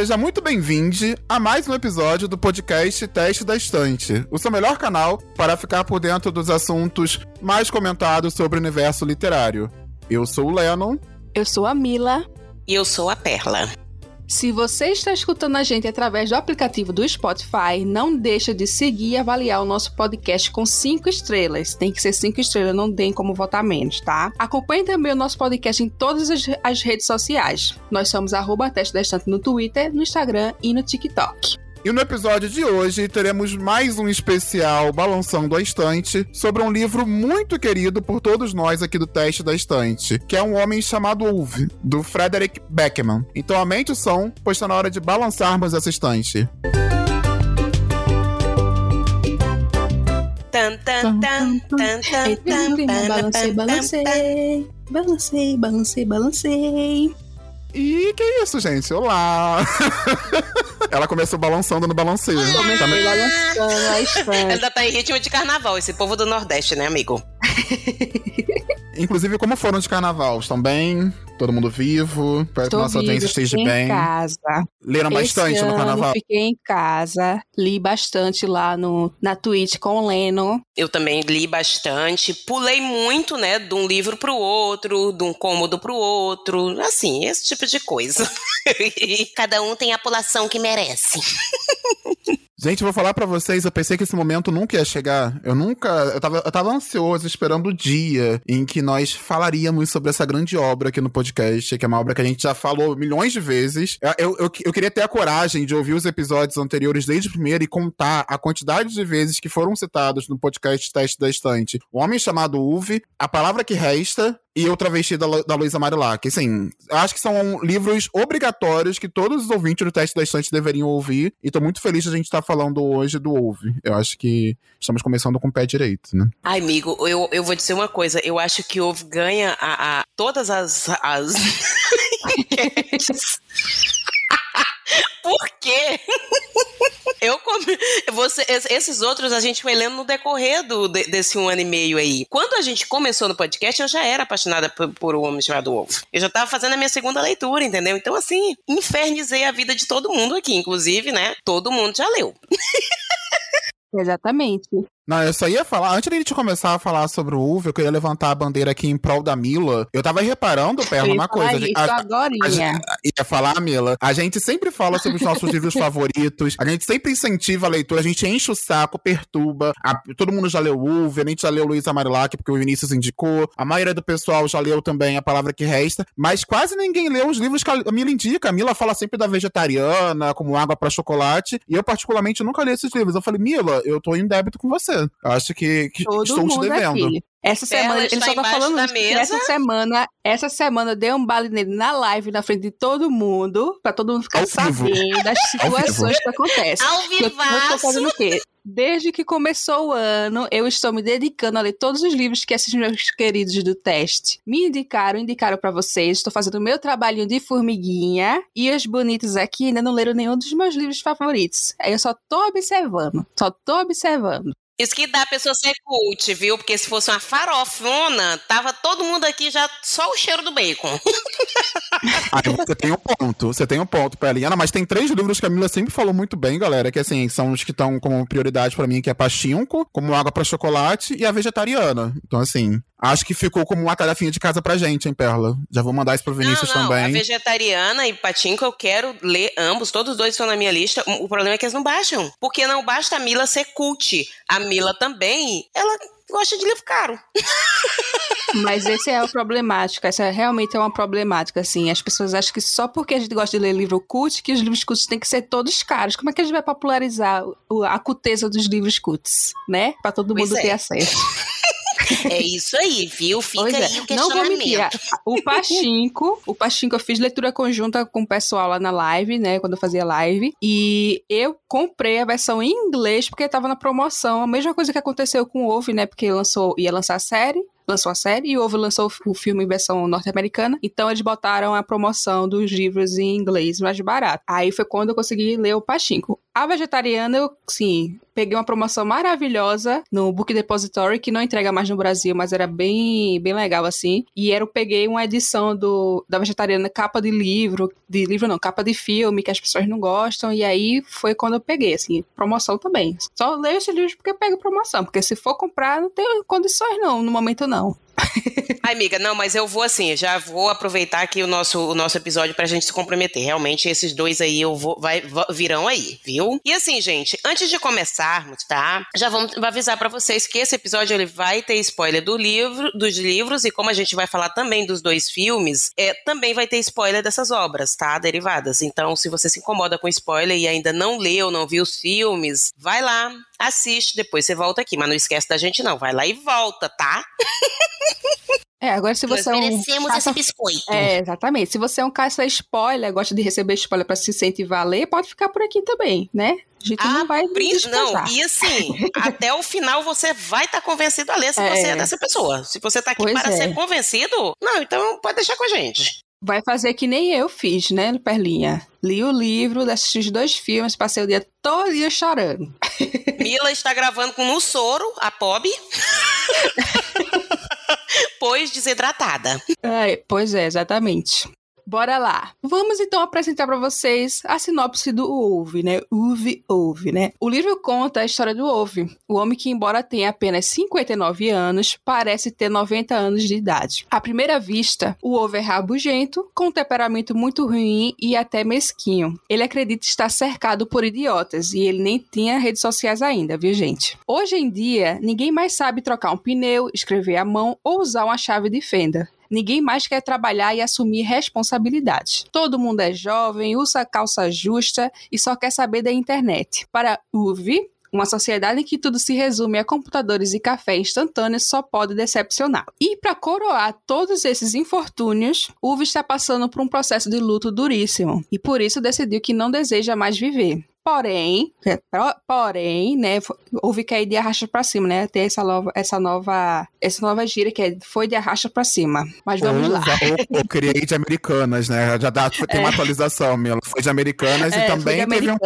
Seja muito bem-vindo a mais um episódio do podcast Teste da Estante, o seu melhor canal para ficar por dentro dos assuntos mais comentados sobre o universo literário. Eu sou o Lennon. Eu sou a Mila. E eu sou a Perla. Se você está escutando a gente através do aplicativo do Spotify, não deixa de seguir e avaliar o nosso podcast com cinco estrelas. Tem que ser cinco estrelas, não tem como votar menos, tá? Acompanhe também o nosso podcast em todas as, redes sociais. Nós somos arroba Teste no Twitter, no Instagram e no TikTok. E no episódio de hoje teremos mais um especial Balançando a Estante sobre um livro muito querido por todos nós aqui do Teste da Estante, que é Um Homem Chamado Ulve, do Frederick Beckman. Então aumente o som, pois está na hora de balançarmos essa estante. Tan, tan, tan, tan, tan, tan, balancei, balancei, balancei, balancei, balancei. E que isso, gente? Olá! Ela começou balançando no balanceio. Comecei Tá me- balançando a estante. Ainda tá em ritmo de carnaval, esse povo do Nordeste, né, amigo? Inclusive, como foram de carnaval? Estão bem? Todo mundo vivo? Espero que Tô nossa audiência esteja fiquei bem. em casa. Leram bastante Esse no ano carnaval. Fiquei em casa, li bastante lá no, na Twitch com o Leno. Eu também li bastante, pulei muito, né, de um livro pro outro, de um cômodo pro outro, assim, esse tipo de coisa. Cada um tem a pulação que merece. Gente, vou falar pra vocês, eu pensei que esse momento nunca ia chegar. Eu nunca. Eu tava, eu tava ansioso, esperando o dia em que nós falaríamos sobre essa grande obra aqui no podcast, que é uma obra que a gente já falou milhões de vezes. Eu, eu, eu, eu queria ter a coragem de ouvir os episódios anteriores desde o primeiro e contar a quantidade de vezes que foram citados no podcast Teste da Estante. O Homem Chamado Uve, A Palavra que Resta e O Travesti da, Lu- da Luísa Marilac. Assim, acho que são livros obrigatórios que todos os ouvintes do Teste da Estante deveriam ouvir. E tô muito feliz de a gente estar falando hoje do Ouve. Eu acho que estamos começando com o pé direito, né? Ai, amigo, eu, eu vou dizer uma coisa, eu acho que houve ganha a, a- todas as... as... Por quê? Eu come... Você, es- esses outros a gente foi lendo no decorrer do, de- desse um ano e meio aí. Quando a gente começou no podcast, eu já era apaixonada por, por O Homem Chamado Wolf. Eu já tava fazendo a minha segunda leitura, entendeu? Então, assim, infernizei a vida de todo mundo aqui. Inclusive, né? Todo mundo já leu. Exatamente. Não, eu só ia falar, antes de a gente começar a falar sobre o Uve, eu queria levantar a bandeira aqui em prol da Mila. Eu tava reparando, Perla, uma coisa. isso a- a- agorinha. a gente- ia falar, Mila. A gente sempre fala sobre os nossos livros favoritos. A gente sempre incentiva a leitura. A gente enche o saco, perturba. A- todo mundo já leu Uve, a gente já leu Luísa Marilac, porque o Vinícius indicou. A maioria do pessoal já leu também A Palavra que Resta. Mas quase ninguém leu os livros que a Mila indica. A Mila fala sempre da vegetariana, como água pra chocolate. E eu, particularmente, nunca li esses livros. Eu falei, Mila, eu tô em débito com você. Eu acho que, que Todo estou te mundo devendo. aqui. Essa semana, ele só tá falando da isso, essa semana, essa semana deu um bale nele na live, na frente de todo mundo, pra todo mundo ficar Ao vivo. sabendo das vivo. situações que acontecem. Ao Eu, eu tô fazendo o quê? Desde que começou o ano, eu estou me dedicando a ler todos os livros que esses meus queridos do teste me indicaram, indicaram pra vocês. Estou fazendo o meu trabalhinho de formiguinha e os bonitos aqui ainda não leram nenhum dos meus livros favoritos. Aí eu só tô observando, só tô observando. Isso que dá a pessoa ser cult, viu? Porque se fosse uma farofona, tava todo mundo aqui já só o cheiro do bacon. Ah, você tem um ponto, você tem um ponto, Peliana, mas tem três livros que a Mila sempre falou muito bem, galera, que assim, são os que estão como prioridade pra mim, que é Pachinko, como Água pra Chocolate e a Vegetariana. Então, assim, acho que ficou como uma tarefinha de casa pra gente, hein, Perla? Já vou mandar isso pro Vinícius não, não, também. a vegetariana e patinco eu quero ler ambos, todos os dois estão na minha lista. O problema é que eles não baixam. Porque não basta a Mila ser cult. A Mila também, ela gosta de livro caro. Mas esse é o problemático, essa realmente é uma problemática, assim. As pessoas acham que só porque a gente gosta de ler livro cult, que os livros cults têm que ser todos caros. Como é que a gente vai popularizar a cuteza dos livros cults, né? Pra todo Pois mundo é. ter acesso. É isso aí, viu? Fica Pois é. aí o Não vou mentir. questionamento. O Pachinko, o Pachinko, eu fiz leitura conjunta com o pessoal lá na live, né? Quando eu fazia live. E eu comprei a versão em inglês porque tava na promoção. A mesma coisa que aconteceu com o Wolf, né? Porque lançou, ia lançar a série. Lançou a série e o Ovo lançou o filme em versão norte-americana. Então eles botaram a promoção dos livros em inglês mais barato. Aí foi quando eu consegui ler o Pachinko. A vegetariana, eu, sim, peguei uma promoção maravilhosa no Book Depository, que não entrega mais no Brasil, mas era bem, bem legal, assim. E era, eu peguei uma edição do, da vegetariana, capa de livro, de livro não, capa de filme, que as pessoas não gostam, e aí foi quando eu peguei, assim, promoção também. Só leio esse livro porque eu pego promoção, porque se for comprar, não tem condições não, no momento não. Ai, amiga, não, mas eu vou assim, já vou aproveitar aqui o nosso, o nosso episódio pra gente se comprometer. Realmente, esses dois aí eu vou, vai, virão aí, viu? E assim, gente, antes de começarmos, tá? Já vamos avisar para vocês que esse episódio ele vai ter spoiler do livro, dos livros, e como a gente vai falar também dos dois filmes, é, também vai ter spoiler dessas obras, tá? Derivadas. Então, se você se incomoda com spoiler e ainda não leu, não viu os filmes, vai lá, assiste, depois você volta aqui. Mas não esquece da gente, não. Vai lá e volta, tá? É, agora se você Nós merecemos é um caça... esse biscoito. É, exatamente. Se você é um caça spoiler, gosta de receber spoiler para se incentivar a ler, pode ficar por aqui também, né? A gente ah, não vai Não, e assim, até o final você vai estar tá convencido a ler se é. você é dessa pessoa. Se você tá aqui pois para é. ser convencido, não, então pode deixar com a gente. Vai fazer que nem eu fiz, né, Perlinha? Li o livro, assisti os dois filmes, passei o dia todo dia chorando. Mila está gravando com o soro, a Pob. pois desidratada. É, pois é, exatamente. Bora lá. Vamos então apresentar para vocês a sinopse do Ove, né? Uve Ove, né? O livro conta a história do Ove, o homem que, embora tenha apenas 59 anos, parece ter 90 anos de idade. À primeira vista, o Ove é rabugento, com um temperamento muito ruim e até mesquinho. Ele acredita estar cercado por idiotas e ele nem tinha redes sociais ainda, viu, gente? Hoje em dia, ninguém mais sabe trocar um pneu, escrever à mão ou usar uma chave de fenda. Ninguém mais quer trabalhar e assumir responsabilidades. Todo mundo é jovem, usa calça justa e só quer saber da internet. Para Uvi, uma sociedade em que tudo se resume a computadores e café instantâneos só pode decepcionar. E para coroar todos esses infortúnios, Uve está passando por um processo de luto duríssimo e por isso decidiu que não deseja mais viver. Porém, é, porém, né, houve que ir de arrasta para cima, né? Tem essa nova, essa nova, essa nova gíria que é, foi de arrasta para cima. Mas vamos ou, lá. Ou, ou criei de americanas, né? Já dá, tem é. uma atualização, Mila. Foi de americanas é, e também teve, um,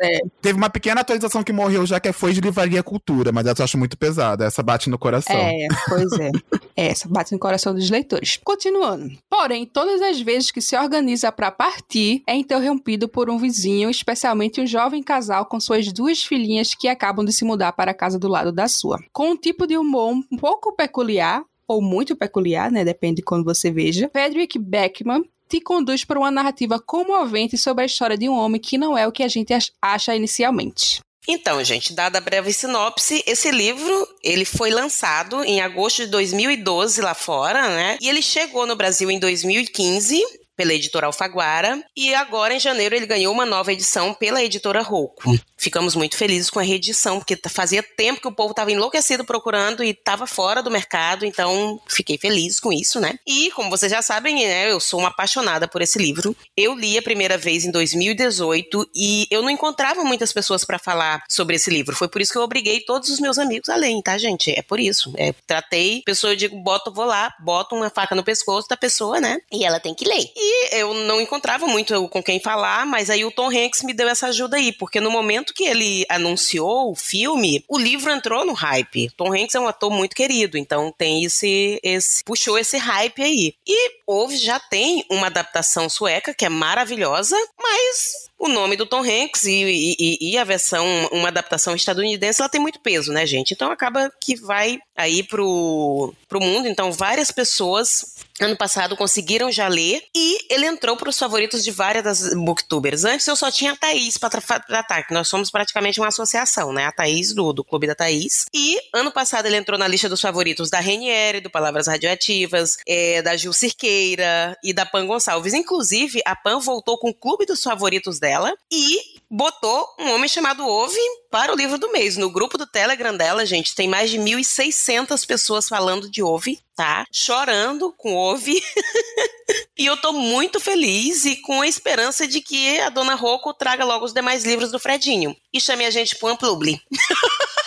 é. teve uma pequena atualização que morreu já que é foi de livraria cultura, mas essa eu acho muito pesada. Essa bate no coração. É, pois é. essa bate no coração dos leitores. Continuando. Porém, todas as vezes que se organiza para partir, é interrompido por um vizinho, especialmente um jovem jovem casal com suas duas filhinhas que acabam de se mudar para a casa do lado da sua. Com um tipo de humor um pouco peculiar, ou muito peculiar, né? Depende de quando você veja. Frederick Beckman te conduz para uma narrativa comovente sobre a história de um homem que não é o que a gente acha inicialmente. Então, gente, dada a breve sinopse, esse livro, ele foi lançado em agosto de 2012 lá fora, né? E ele chegou no Brasil em 2015 pela editora Alfaguara, e agora em janeiro ele ganhou uma nova edição pela editora Rouco. Ficamos muito felizes com a reedição, porque fazia tempo que o povo estava enlouquecido procurando e estava fora do mercado, então fiquei feliz com isso, né? E como vocês já sabem, né, eu sou uma apaixonada por esse livro. Eu li a primeira vez em 2018 e eu não encontrava muitas pessoas para falar sobre esse livro. Foi por isso que eu obriguei todos os meus amigos a lerem, tá, gente? É por isso. É, tratei, pessoa, eu digo, boto, vou lá, boto uma faca no pescoço da pessoa, né? E ela tem que ler. E eu não encontrava muito com quem falar, mas aí o Tom Hanks me deu essa ajuda aí, porque no momento que ele anunciou o filme, o livro entrou no hype. Tom Hanks é um ator muito querido, então tem esse, esse puxou esse hype aí. E houve já tem uma adaptação sueca que é maravilhosa, mas o nome do Tom Hanks e, e, e, a versão, uma adaptação estadunidense, ela tem muito peso, né, gente? Então acaba que vai aí pro, pro mundo. Então várias pessoas ano passado conseguiram já ler e ele entrou para os favoritos de várias das booktubers. Antes eu só tinha a Thaís para tratar, que nós somos praticamente uma associação, né? A Thaís do, do Clube da Thaís. E ano passado ele entrou na lista dos favoritos da Reniere, do Palavras Radioativas, é, da Gil Cirqueira e da Pan Gonçalves. Inclusive, a Pan voltou com o clube dos favoritos dela e botou um homem chamado Ove para o livro do mês. No grupo do Telegram dela, gente, tem mais de 1.600 pessoas falando de Ove, tá? Chorando com Ove. e eu tô muito feliz e com a esperança de que a dona Rocco traga logo os demais livros do Fredinho. E chame a gente para um publi.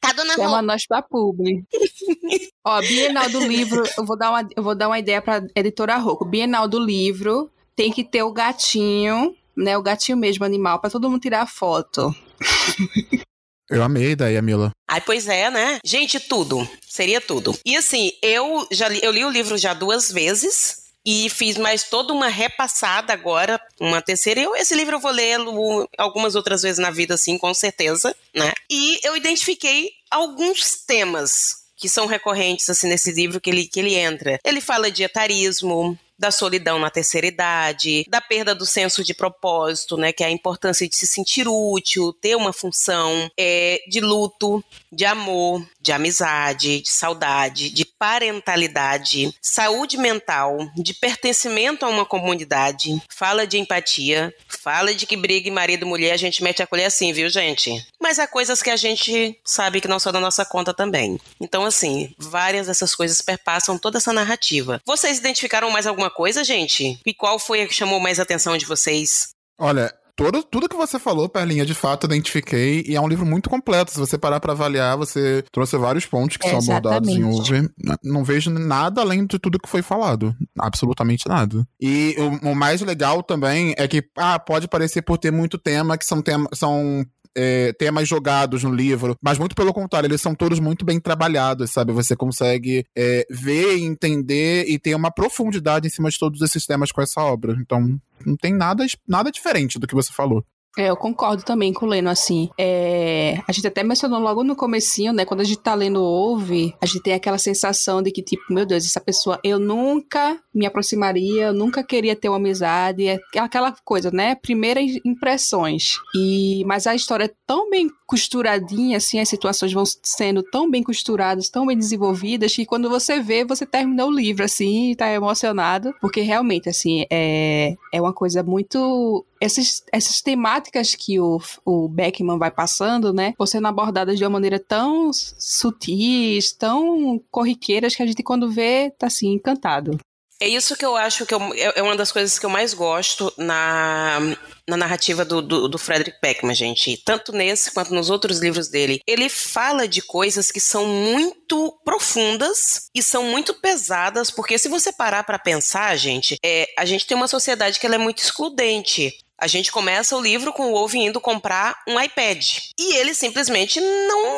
Tá, dona Chama nós pra publi. Ó, Bienal do Livro, eu vou dar uma, eu vou dar uma ideia pra editora Rocco. Bienal do Livro tem que ter o gatinho né, o gatinho mesmo animal para todo mundo tirar foto. Eu amei a ideia, Mila. Ai, pois é, né? Gente, tudo. Seria tudo. E assim, eu já li, eu li o livro já duas vezes e fiz mais toda uma repassada agora, uma terceira. Eu, esse livro eu vou lê-lo algumas outras vezes na vida, assim, com certeza, né? E eu identifiquei alguns temas que são recorrentes assim nesse livro que ele, que ele entra. Ele fala de etarismo, da solidão na terceira idade, da perda do senso de propósito, né, que é a importância de se sentir útil, ter uma função, é, de luto, de amor, de amizade, de saudade, de parentalidade, saúde mental, de pertencimento a uma comunidade, fala de empatia, fala de que briga marido e mulher a gente mete a colher assim, viu, gente? Mas há coisas que a gente sabe que não são da nossa conta também. Então, assim, várias dessas coisas perpassam toda essa narrativa. Vocês identificaram mais alguma coisa, gente? E qual foi a que chamou mais a atenção de vocês? Olha, todo, tudo que você falou, Perlinha, de fato, identifiquei. E é um livro muito completo. Se você parar para avaliar, você trouxe vários pontos que são abordados em Uber. Não vejo nada além de tudo que foi falado. Absolutamente nada. E o, o mais legal também é que, ah, pode parecer por ter muito tema, que são temas. São é, temas jogados no livro, mas muito pelo contrário, eles são todos muito bem trabalhados, sabe? Você consegue é, ver, entender e ter uma profundidade em cima de todos esses temas com essa obra. Então, não tem nada, nada diferente do que você falou. É, eu concordo também com o Leno, assim. É, a gente até mencionou logo no comecinho, né? Quando a gente tá lendo Ouve, a gente tem aquela sensação de que, tipo, meu Deus, essa pessoa, eu nunca me aproximaria, eu nunca queria ter uma amizade. É aquela coisa, né? Primeiras impressões. E, mas a história é tão bem costuradinha, assim, as situações vão sendo tão bem costuradas, tão bem desenvolvidas, que quando você vê, você termina o livro, assim, e tá emocionado. Porque realmente, assim, é, é uma coisa muito essas, essas temáticas que o, o Beckman vai passando, né, vão sendo abordadas de uma maneira tão sutis, tão corriqueiras, que a gente, quando vê, tá assim, encantado. É isso que eu acho que eu, é, é uma das coisas que eu mais gosto na, na narrativa do, do, do, Frederick Beckman, gente. Tanto nesse quanto nos outros livros dele. Ele fala de coisas que são muito profundas e são muito pesadas, porque se você parar para pensar, gente, é, a gente tem uma sociedade que ela é muito excludente. A gente começa o livro com o Wolf indo comprar um iPad. E ele simplesmente não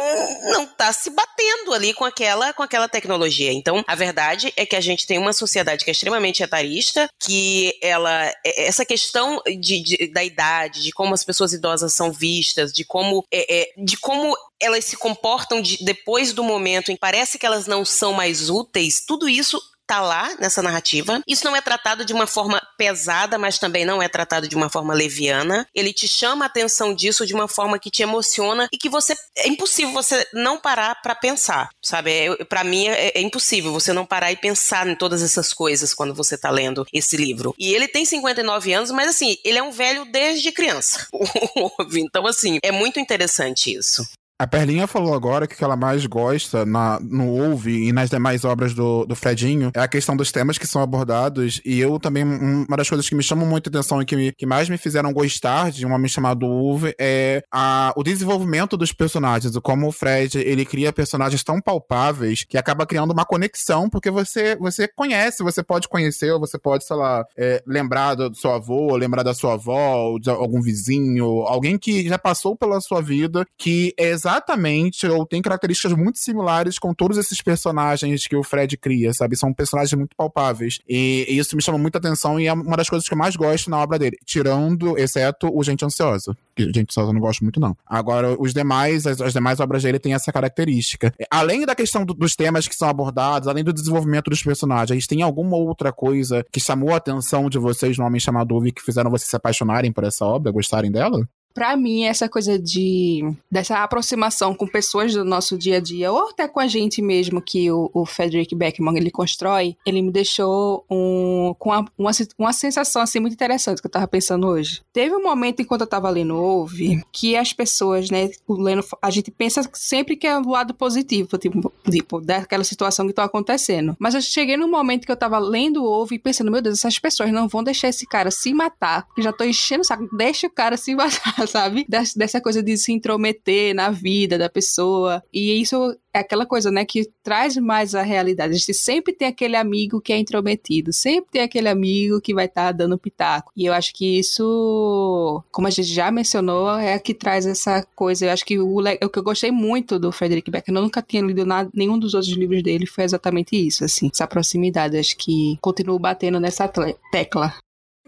não tá se batendo ali com aquela com aquela tecnologia. Então, a verdade é que a gente tem uma sociedade que é extremamente etarista, que ela é, essa questão de, de da idade, de como as pessoas idosas são vistas, de como é, é, de como elas se comportam de, depois do momento em parece que elas não são mais úteis, tudo isso tá lá nessa narrativa. Isso não é tratado de uma forma pesada, mas também não é tratado de uma forma leviana. Ele te chama a atenção disso de uma forma que te emociona e que você é impossível você não parar para pensar, sabe? É, para mim é, é, impossível você não parar e pensar em todas essas coisas quando você tá lendo esse livro. E ele tem 59 anos, mas assim, ele é um velho desde criança. então assim, é muito interessante isso. A Perlinha falou agora que o que ela mais gosta na, no Ouve e nas demais obras do, do Fredinho é a questão dos temas que são abordados. E eu também, uma das coisas que me chamam muito atenção e que, me, que mais me fizeram gostar de um homem chamado Ouve é a, o desenvolvimento dos personagens. Como o Fred, ele cria personagens tão palpáveis que acaba criando uma conexão, porque você, você conhece, você pode conhecer, ou você pode, sei lá, é, lembrar do seu avô, lembrar da sua avó, de algum vizinho, alguém que já passou pela sua vida, que é exatamente, ou tem características muito similares com todos esses personagens que o Fred cria, sabe? São personagens muito palpáveis. E, e isso me chama muita atenção e é uma das coisas que eu mais gosto na obra dele. Tirando, exceto o Gente Ansiosa. Que Gente Ansiosa eu não gosto muito, não. Agora, os demais, as, as demais obras dele têm essa característica. Além da questão do, dos temas que são abordados, além do desenvolvimento dos personagens, tem alguma outra coisa que chamou a atenção de vocês no Homem Chamado Uvi que fizeram vocês se apaixonarem por essa obra, gostarem dela? Para mim, essa coisa de dessa aproximação com pessoas do nosso dia a dia, ou até com a gente mesmo, que o, o Frederick Beckman ele constrói, ele me deixou um, com uma, uma, uma, sensação assim muito interessante que eu tava pensando hoje. Teve um momento enquanto eu tava lendo Ouve, que as pessoas, né, lendo, a gente pensa sempre que é o lado positivo, tipo, tipo daquela situação que tá acontecendo. Mas eu cheguei num momento que eu tava lendo Ouve e pensando, meu Deus, essas pessoas não vão deixar esse cara se matar, que já tô enchendo o saco, deixa o cara se matar sabe? Dessa coisa de se intrometer na vida da pessoa. E isso é aquela coisa, né, que traz mais a realidade. A gente sempre tem aquele amigo que é intrometido, sempre tem aquele amigo que vai estar tá dando pitaco. E eu acho que isso, como a gente já mencionou, é que traz essa coisa. Eu acho que o, o que eu gostei muito do Frederick Becker, eu nunca tinha lido nada, nenhum dos outros livros dele, foi exatamente isso, assim, essa proximidade. Acho que continuo batendo nessa tecla.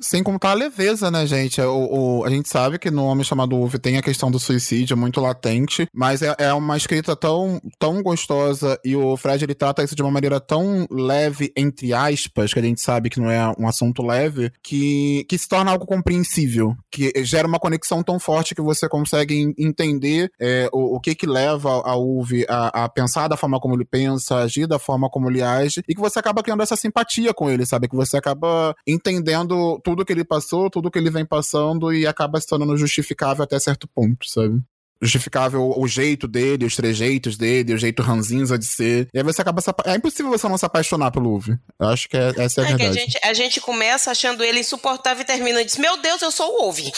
Sem contar a leveza, né, gente? O, o, a gente sabe que no Homem Chamado Uve tem a questão do suicídio muito latente, mas é, é, uma escrita tão, tão gostosa e o Fred ele trata isso de uma maneira tão leve, entre aspas, que a gente sabe que não é um assunto leve, que, que se torna algo compreensível, que gera uma conexão tão forte que você consegue entender é, o, o que que leva a Uve a, a pensar da forma como ele pensa, agir da forma como ele age, e que você acaba criando essa simpatia com ele, sabe? Que você acaba entendendo tudo que ele passou, tudo que ele vem passando e acaba se tornando justificável até certo ponto, sabe? justificável o jeito dele, os trejeitos dele, o jeito ranzinza de ser. E aí você acaba se... É impossível você não se apaixonar pelo Uve. Eu acho que é, essa é a é verdade. a, gente, a gente começa achando ele insuportável e termina e diz: Meu Deus, eu sou o Uve.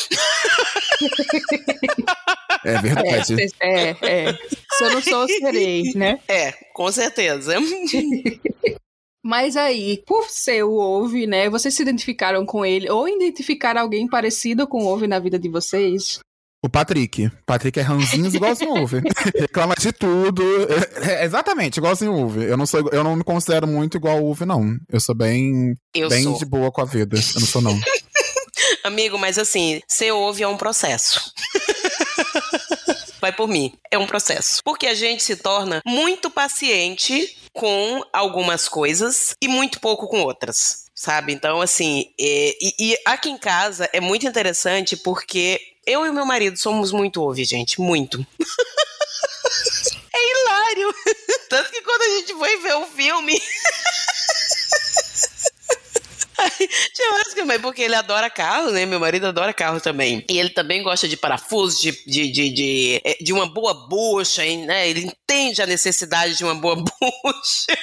é verdade. É, é, é. Se eu não sou, eu serei, né? É, com certeza. Mas aí, por ser o Ove, né? Vocês se identificaram com ele ou identificaram alguém parecido com o Ove na vida de vocês? O Patrick. Patrick é ranzinhos igualzinho o Uve. Reclama de tudo. É, é, exatamente, igualzinho o Uve. Eu não, sou, eu não me considero muito igual o Uve, não. Eu sou bem, eu bem sou. de boa com a vida. Eu não sou, não. Amigo, mas assim, ser ouve é um processo. Vai por mim. É um processo. Porque a gente se torna muito paciente com algumas coisas e muito pouco com outras. Sabe? Então, assim, é, e, e aqui em casa é muito interessante porque eu e meu marido somos muito ouve, gente. Muito. é hilário. Tanto que quando a gente foi ver o filme. Tinha porque ele adora carro, né? Meu marido adora carro também. E ele também gosta de parafusos, de, de, de, de, eh, de uma boa bucha, né? Ele entende a necessidade de uma boa bucha.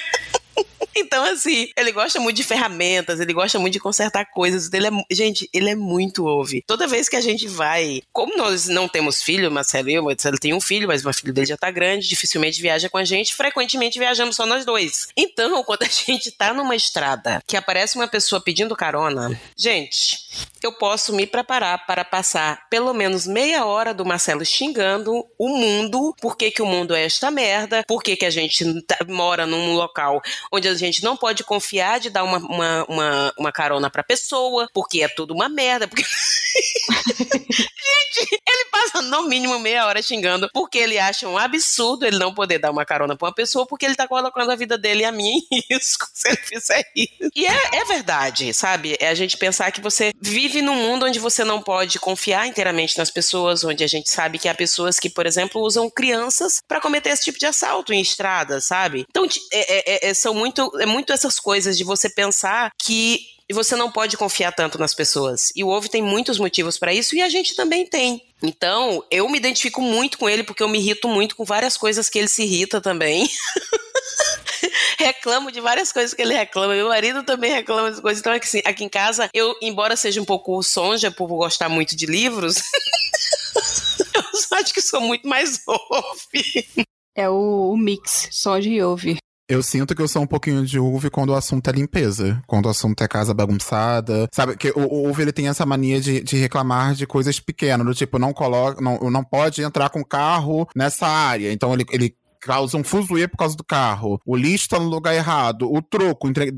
Então, assim, ele gosta muito de ferramentas, ele gosta muito de consertar coisas. Ele é, gente, ele é muito ouve. Toda vez que a gente vai. Como nós não temos filho, Marcelo e eu, Marcelo tem um filho, mas o filho dele já tá grande, dificilmente viaja com a gente, frequentemente viajamos só nós dois. Então, quando a gente tá numa estrada que aparece uma pessoa pedindo carona, gente, eu posso me preparar para passar pelo menos meia hora do Marcelo xingando o mundo, por que, que o mundo é esta merda, por que, que a gente tá, mora num local onde a gente não pode confiar de dar uma, uma, uma, uma carona pra pessoa, porque é tudo uma merda. Porque... gente, ele passa no mínimo meia hora xingando porque ele acha um absurdo ele não poder dar uma carona pra uma pessoa porque ele tá colocando a vida dele e a minha em risco se ele fizer isso. E é, é verdade, sabe? É a gente pensar que você vive num mundo onde você não pode confiar inteiramente nas pessoas, onde a gente sabe que há pessoas que, por exemplo, usam crianças para cometer esse tipo de assalto em estradas, sabe? Então, é, é, é, são muito, é muito essas coisas de você pensar que você não pode confiar tanto nas pessoas. E o Ovo tem muitos motivos para isso e a gente também tem. Então, eu me identifico muito com ele porque eu me irrito muito com várias coisas que ele se irrita também. reclamo de várias coisas que ele reclama. Meu marido também reclama de coisas. Então, assim, aqui em casa, eu, embora seja um pouco sonja por gostar muito de livros, eu acho que sou muito mais ouve. É o, o mix, sonja e ouve. Eu sinto que eu sou um pouquinho de Uve quando o assunto é limpeza. Quando o assunto é casa bagunçada. Sabe, que o, Uve ele tem essa mania de, de reclamar de coisas pequenas, do tipo, não coloca, não, não pode entrar com carro nessa área. Então ele, ele causa um fuzuê por causa do carro. O lixo tá no lugar errado. O troco, entre...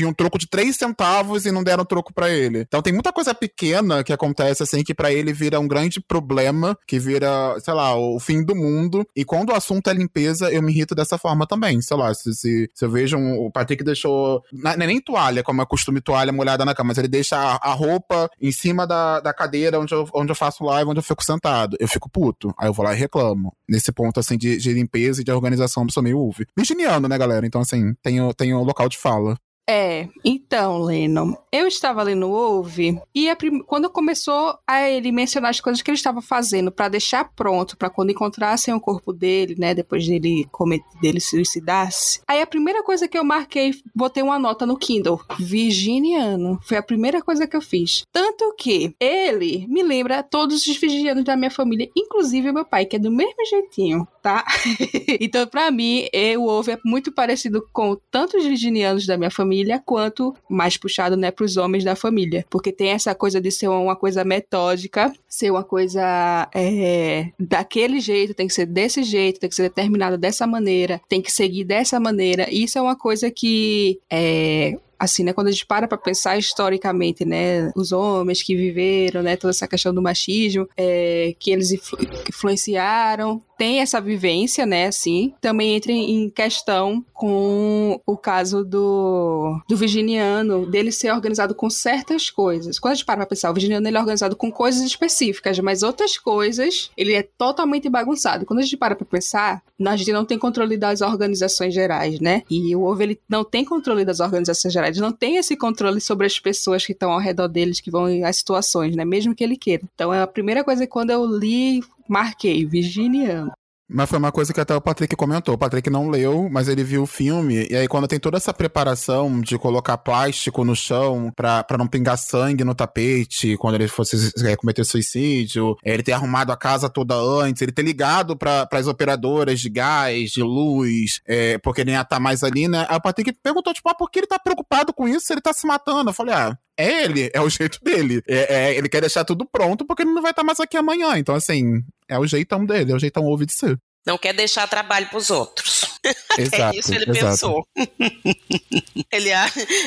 tinha um troco de 3 centavos e não deram troco para ele. Então tem muita coisa pequena que acontece assim que para ele vira um grande problema, que vira, sei lá, o fim do mundo. E quando o assunto é limpeza, eu me irrito dessa forma também. Sei lá, se, se, se eu vejo um, o Patrick deixou. Não é nem toalha, como é costume toalha molhada na cama, mas ele deixa a, a, roupa em cima da, da cadeira onde eu, onde eu faço live, onde eu fico sentado. Eu fico puto. Aí eu vou lá e reclamo. Nesse ponto, assim, de, de limpeza e de organização, eu sou meio uve. Virginiano, né, galera? Então, assim, tenho, tenho local de fala. É, então, Lennon, eu estava lendo o Ouve e prim... quando começou a ele mencionar as coisas que ele estava fazendo para deixar pronto para quando encontrassem o corpo dele, né, depois dele cometer, dele suicidar-se. Aí a primeira coisa que eu marquei, botei uma nota no Kindle, virginiano. Foi a primeira coisa que eu fiz. Tanto que ele me lembra todos os virginianos da minha família, inclusive meu pai, que é do mesmo jeitinho, tá? então, para mim, o Ouve é muito parecido com tanto os virginianos da minha família quanto mais puxado, né, para os homens da família. Porque tem essa coisa de ser uma coisa metódica, ser uma coisa é, daquele jeito, tem que ser desse jeito, tem que ser determinada dessa maneira, tem que seguir dessa maneira. Isso é uma coisa que é, assim, né, quando a gente para para pensar historicamente, né, os homens que viveram, né, toda essa questão do machismo, é, que eles influ influenciaram, tem essa vivência, né, assim, também entra em questão com o caso do, do virginiano, dele ser organizado com certas coisas. Quando a gente para pra pensar, o virginiano ele é organizado com coisas específicas, mas outras coisas ele é totalmente bagunçado. Quando a gente para pra pensar, a gente não tem controle das organizações gerais, né, e o ovo ele não tem controle das organizações gerais não tem esse controle sobre as pessoas que estão ao redor deles, que vão às situações, né? Mesmo que ele queira. Então, é a primeira coisa que quando eu li, marquei, virginiano. Mas foi uma coisa que até o Patrick comentou. O Patrick não leu, mas ele viu o filme. E aí, quando tem toda essa preparação de colocar plástico no chão pra, pra não pingar sangue no tapete, quando ele fosse é, cometer suicídio, ele ter arrumado a casa toda antes, ele ter ligado para as operadoras de gás, de luz, é, porque nem ia estar tá mais ali, né? Aí o Patrick perguntou, tipo, ah, por que ele tá preocupado com isso? Ele tá se matando. Eu falei, ah, é ele, é o jeito dele. É, é, ele quer deixar tudo pronto porque ele não vai estar mais aqui amanhã. Então, assim, é o jeitão dele, é o jeitão ouve de ser. Não quer deixar trabalho para os outros. Exato, é isso ele exato. pensou. ele,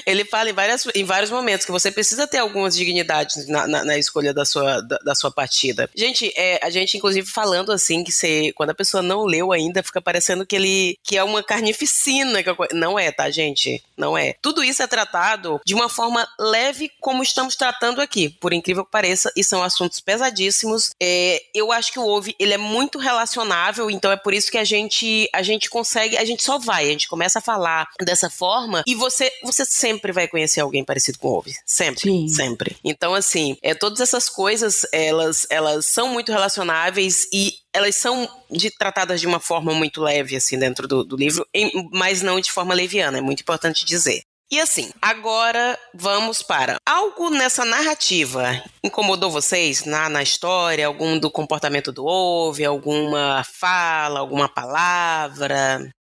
ele fala em, várias, em vários momentos que você precisa ter algumas dignidades na, na, na escolha da sua, da, da, sua partida. Gente, é, a gente, inclusive, falando assim, que você, quando a pessoa não leu ainda, fica parecendo que ele que é uma carnificina. Que não é, tá, gente? Não é. Tudo isso é tratado de uma forma leve, como estamos tratando aqui, por incrível que pareça, e são assuntos pesadíssimos. É, eu acho que o Ouve, ele é muito relacionável, então é por isso que a gente, a gente consegue, a gente só vai, a gente começa a falar dessa forma e você, você sempre vai conhecer alguém parecido com o Ove. Sempre, Sim. sempre. Então, assim, é, todas essas coisas, elas, elas são muito relacionáveis e elas são de, tratadas de uma forma muito leve, assim, dentro do, do livro, em, mas não de forma leviana, é muito importante dizer. E assim, agora vamos para algo nessa narrativa incomodou vocês na, na história? Algum do comportamento do Ove, alguma fala, alguma palavra?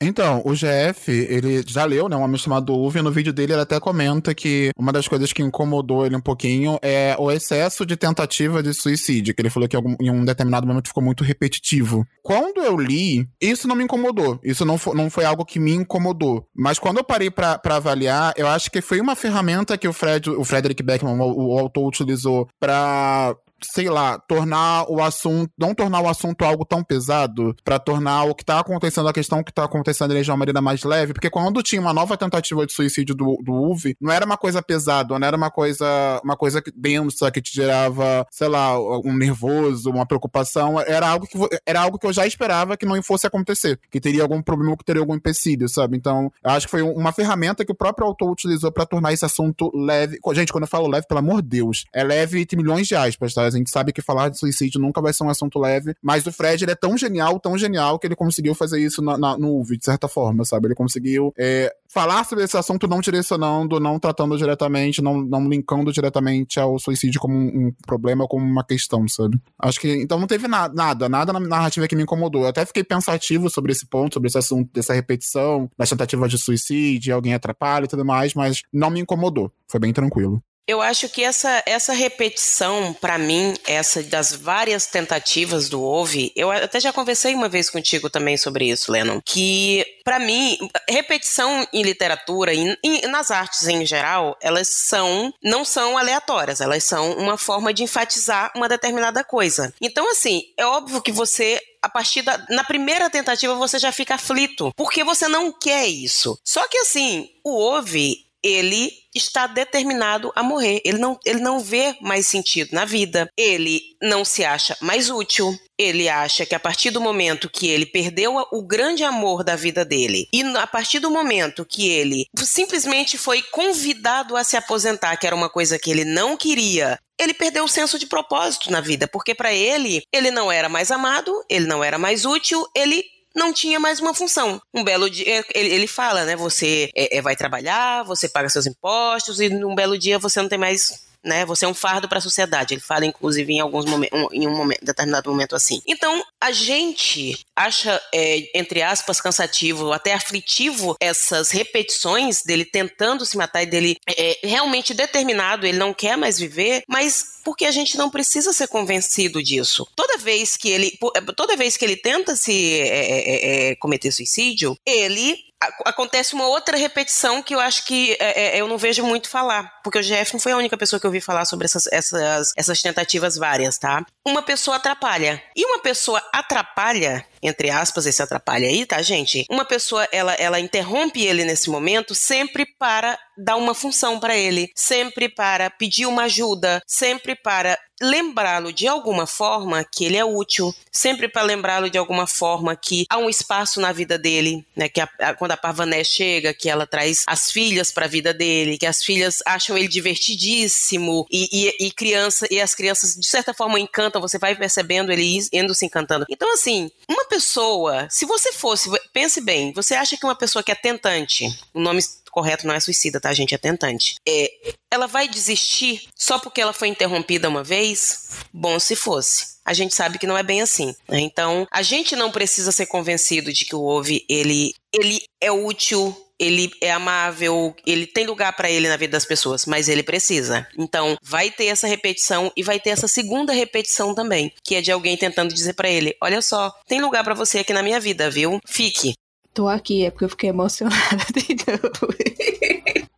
Então, o GF, ele já leu, né, um homem chamado Uve, no vídeo dele ele até comenta que uma das coisas que incomodou ele um pouquinho é o excesso de tentativa de suicídio, que ele falou que em um determinado momento ficou muito repetitivo. Quando eu li, isso não me incomodou, isso não foi, não foi algo que me incomodou, mas quando eu parei para avaliar, eu acho que foi uma ferramenta que o, Fred, o Frederick Beckman, o, o autor, utilizou para sei lá, tornar o assunto, não tornar o assunto algo tão pesado, para tornar o que tá acontecendo, a questão que tá acontecendo de uma maneira mais leve, porque quando tinha uma nova tentativa de suicídio do, do Uve, não era uma coisa pesada, não era uma coisa, uma coisa densa que te gerava, sei lá, um nervoso, uma preocupação, era algo que, era algo que eu já esperava que não fosse acontecer, que teria algum problema, que teria algum empecilho, sabe? Então, eu acho que foi uma ferramenta que o próprio autor utilizou para tornar esse assunto leve. Gente, quando eu falo leve, pelo amor de Deus, é leve entre milhões de aspas, tá? A gente sabe que falar de suicídio nunca vai ser um assunto leve, mas o Fred ele é tão genial, tão genial, que ele conseguiu fazer isso na, na, no UV, de certa forma, sabe? Ele conseguiu é, falar sobre esse assunto não direcionando, não tratando diretamente, não, não linkando diretamente ao suicídio como um, um problema ou como uma questão, sabe? Acho que. Então não teve na, nada, nada na narrativa que me incomodou. Eu até fiquei pensativo sobre esse ponto, sobre esse assunto, dessa repetição, das tentativas de suicídio, alguém atrapalha e tudo mais, mas não me incomodou. Foi bem tranquilo. Eu acho que essa, essa repetição, para mim, essa das várias tentativas do Ove, eu até já conversei uma vez contigo também sobre isso, Lennon, que para mim, repetição em literatura e, nas artes em geral, elas são não são aleatórias, elas são uma forma de enfatizar uma determinada coisa. Então, assim, é óbvio que você a partir da na primeira tentativa você já fica aflito, porque você não quer isso. Só que assim, o Ove ele está determinado a morrer. Ele não, ele não vê mais sentido na vida. Ele não se acha mais útil. Ele acha que a partir do momento que ele perdeu o grande amor da vida dele e a partir do momento que ele simplesmente foi convidado a se aposentar, que era uma coisa que ele não queria, ele perdeu o senso de propósito na vida, porque para ele, ele não era mais amado, ele não era mais útil, ele não tinha mais uma função. Um belo dia, ele, ele fala, né? Você é, é, vai trabalhar, você paga seus impostos e num belo dia você não tem mais né? Você é um fardo para a sociedade. Ele fala, inclusive, em alguns momentos, em um momento, determinado momento assim. Então, a gente acha, é, entre aspas, cansativo, até aflitivo essas repetições dele tentando se matar e dele é, realmente determinado, ele não quer mais viver, mas porque a gente não precisa ser convencido disso. Toda vez que ele, toda vez que ele tenta se é, é, é cometer suicídio, ele acontece uma outra repetição que eu acho que é, é, eu não vejo muito falar, porque o GF não foi a única pessoa que eu vi falar sobre essas, essas, essas tentativas várias, tá? Uma pessoa atrapalha. E uma pessoa atrapalha, entre aspas, esse atrapalha aí, tá, gente? Uma pessoa, ela, ela interrompe ele nesse momento sempre para dar uma função para ele, sempre para pedir uma ajuda, sempre para lembrá-lo de alguma forma que ele é útil, sempre para lembrá-lo de alguma forma que há um espaço na vida dele, né? Que a, a, quando a Parvané chega, que ela traz as filhas para a vida dele, que as filhas acham ele divertidíssimo e, e, e, criança e as crianças de certa forma encantam, você vai percebendo ele indo se encantando. Então assim, uma pessoa, se você fosse, pense bem, você acha que uma pessoa que é tentante, o nome correto não é suicida, tá, gente? É tentante. É, ela vai desistir só porque ela foi interrompida uma vez? Bom, se fosse a gente sabe que não é bem assim. Né? Então, a gente não precisa ser convencido de que o Ove ele, ele é útil, ele é amável, ele tem lugar para ele na vida das pessoas, mas ele precisa. Então, vai ter essa repetição e vai ter essa segunda repetição também, que é de alguém tentando dizer para ele: "Olha só, tem lugar para você aqui na minha vida, viu? Fique". Tô aqui, é porque eu fiquei emocionada de novo.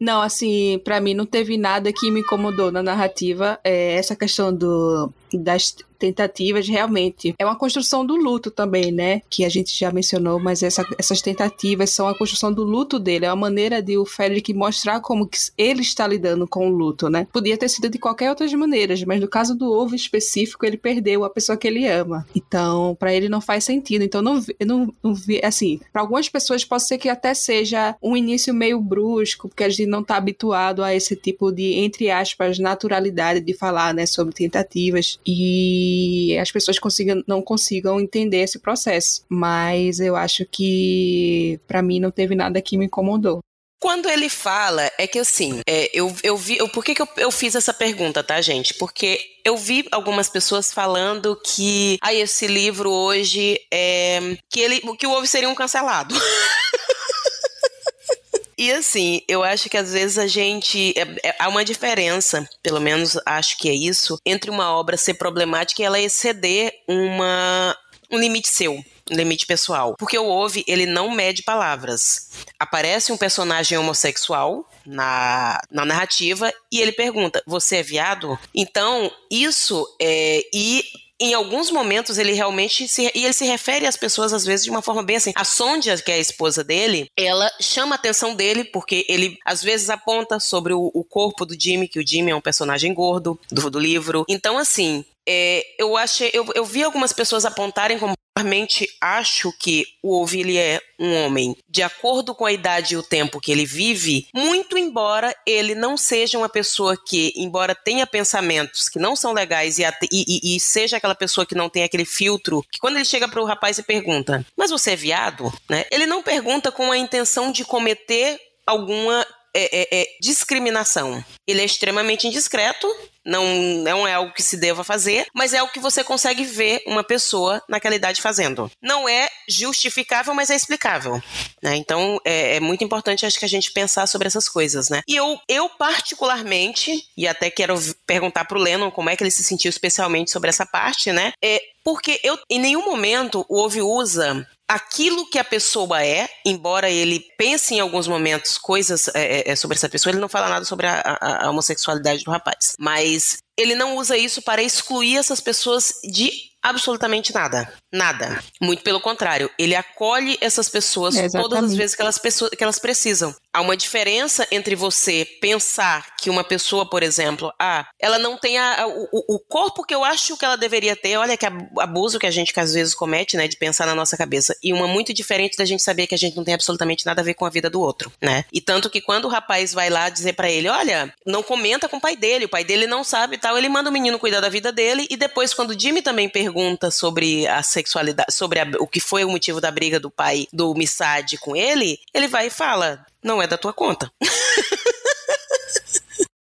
Não, assim, para mim não teve nada que me incomodou na narrativa. É essa questão do das tentativas realmente é uma construção do luto também, né? Que a gente já mencionou, mas essa, essas tentativas são a construção do luto dele, é a maneira de o Frederick mostrar como que ele está lidando com o luto, né? Podia ter sido de qualquer outras maneiras, mas no caso do ovo específico, ele perdeu a pessoa que ele ama. Então, para ele não faz sentido. Então, não, não, não vi, assim, para algumas pessoas pode ser que até seja um início meio brusco, porque a gente não está habituado a esse tipo de, entre aspas, naturalidade de falar, né, sobre tentativas e as pessoas consigam, não consigam entender esse processo. Mas eu acho que para mim não teve nada que me incomodou. Quando ele fala, é que assim, é, eu, eu vi. Eu, por que, que eu, eu fiz essa pergunta, tá, gente? Porque eu vi algumas pessoas falando que ah, esse livro hoje é. que ele. que o Ovo seria um cancelado. E assim, eu acho que às vezes a gente. É, é, há uma diferença, pelo menos acho que é isso, entre uma obra ser problemática e ela exceder uma, um limite seu um limite pessoal. Porque o Ove, ele não mede palavras. Aparece um personagem homossexual na, na narrativa e ele pergunta: Você é viado? Então, isso é. E em alguns momentos ele realmente se, e ele se refere às pessoas às vezes de uma forma bem assim. A Sondia, que é a esposa dele, ela chama a atenção dele porque ele às vezes aponta sobre o, o corpo do Jimmy, que o Jimmy é um personagem gordo do, do livro. Então assim, é, eu achei, eu, eu vi algumas pessoas apontarem como particularmente acho que o Ovi é um homem de acordo com a idade e o tempo que ele vive, muito embora ele não seja uma pessoa que, embora tenha pensamentos que não são legais e, e, e seja aquela pessoa que não tem aquele filtro, que quando ele chega para o rapaz e pergunta, mas você é viado? Né? Ele não pergunta com a intenção de cometer alguma é, é, é, discriminação. Ele é extremamente indiscreto, não, não é algo que se deva fazer, mas é algo que você consegue ver uma pessoa naquela idade fazendo. Não é justificável, mas é explicável. Né? Então é, é, muito importante, acho que a gente pensar sobre essas coisas, né? E eu, eu particularmente, e até quero perguntar pro Lennon como é que ele se sentiu especialmente sobre essa parte, né? É, porque eu, em nenhum momento o Ove usa aquilo que a pessoa é, embora ele pense em alguns momentos coisas é, é, é, sobre essa pessoa, ele não fala nada sobre a, a, a homossexualidade do rapaz. Mas ele não usa isso para excluir essas pessoas de absolutamente nada. Nada. Muito pelo contrário, ele acolhe essas pessoas é todas as vezes que elas, que elas precisam. Há uma diferença entre você pensar que uma pessoa, por exemplo, ah, ela não tem a, o, o corpo que eu acho que ela deveria ter, olha que abuso que a gente que às vezes comete, né, de pensar na nossa cabeça, e uma muito diferente da gente saber que a gente não tem absolutamente nada a ver com a vida do outro, né? E tanto que quando o rapaz vai lá dizer para ele, olha, não comenta com o pai dele, o pai dele não sabe e tal, ele manda o menino cuidar da vida dele, e depois quando o Jimmy também pergunta sobre a sexualidade, sobre a, o que foi o motivo da briga do pai do Missad com ele, ele vai e fala: não é da tua conta.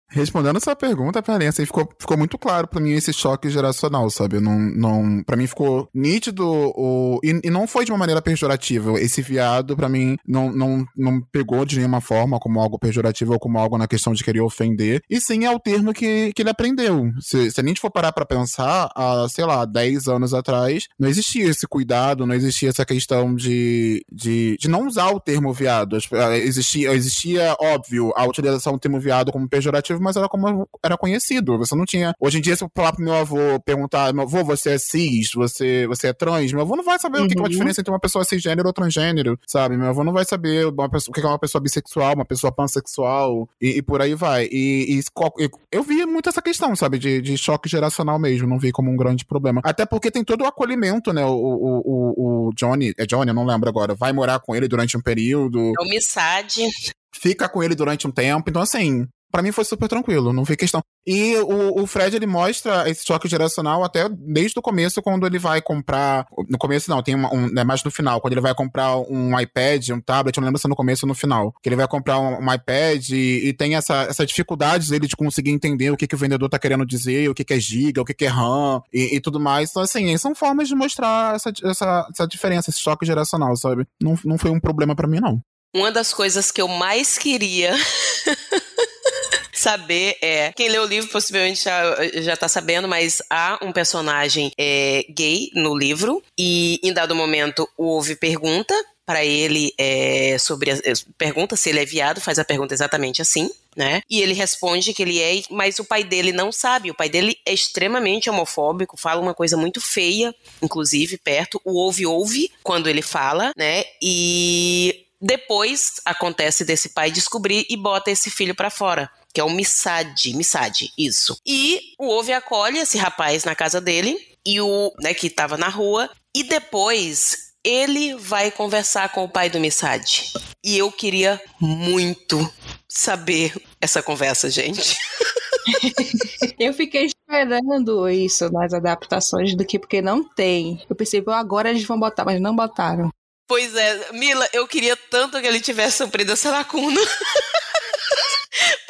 Respondendo essa pergunta, Perlinha, assim, ficou, ficou muito claro para mim esse choque geracional, sabe? Não, não, para mim ficou nítido o, e, e, não foi de uma maneira pejorativa. Esse viado, para mim, não, não, não pegou de nenhuma forma como algo pejorativo ou como algo na questão de querer ofender. E sim é o termo que, que ele aprendeu. Se, se a gente for parar pra pensar, há, sei lá, 10 anos atrás, não existia esse cuidado, não existia essa questão de, de, de não usar o termo viado. Existia, existia, óbvio, a utilização do termo viado como pejorativo mas era como era conhecido. Você não tinha. Hoje em dia, se eu falar pro meu avô, perguntar, meu avô, você é cis, você, você é trans, meu avô não vai saber uhum. o que é a uhum. diferença entre uma pessoa cisgênero ou transgênero, sabe? Meu avô não vai saber uma pessoa, o que é uma pessoa bissexual, uma pessoa pansexual, e, e por aí vai. E, e, eu vi muito essa questão, sabe, de, de choque geracional mesmo, não vi como um grande problema. Até porque tem todo o acolhimento, né? O, o, o, Johnny, é Johnny, eu não lembro agora, vai morar com ele durante um período. É o fica com ele durante um tempo. Então, assim, para mim foi super tranquilo, não vi questão. E o, o, Fred, ele mostra esse choque geracional até desde o começo, quando ele vai comprar. No começo, não, tem uma, um, é mais no final, quando ele vai comprar um iPad, um tablet, eu não lembro se é no começo ou no final. Que ele vai comprar um, um iPad e, e, tem essa, essa dificuldade dele de conseguir entender o que, que o vendedor tá querendo dizer, o que, que é giga, o que, que é RAM e, e tudo mais. Então, assim, são formas de mostrar essa, essa, essa diferença, esse choque geracional, sabe? Não, não foi um problema para mim, não. Uma das coisas que eu mais queria saber é. Quem lê o livro possivelmente já, já tá sabendo, mas há um personagem é, gay no livro, e em dado momento houve pergunta para ele é, sobre. A, é, pergunta se ele é viado, faz a pergunta exatamente assim. Né? E ele responde que ele é, mas o pai dele não sabe. O pai dele é extremamente homofóbico, fala uma coisa muito feia, inclusive perto. O ouve ouve quando ele fala, né? E depois acontece desse pai descobrir e bota esse filho para fora que é o Missad, Missad, isso. E o Ove acolhe esse rapaz na casa dele, e o, né, que tava na rua, e depois ele vai conversar com o pai do Missad. E eu queria muito saber essa conversa, gente. eu fiquei esperando isso nas adaptações do que porque não tem. Eu pensei, agora eles vão botar, mas não botaram. Pois é, Mila, eu queria tanto que ele tivesse suprido essa lacuna.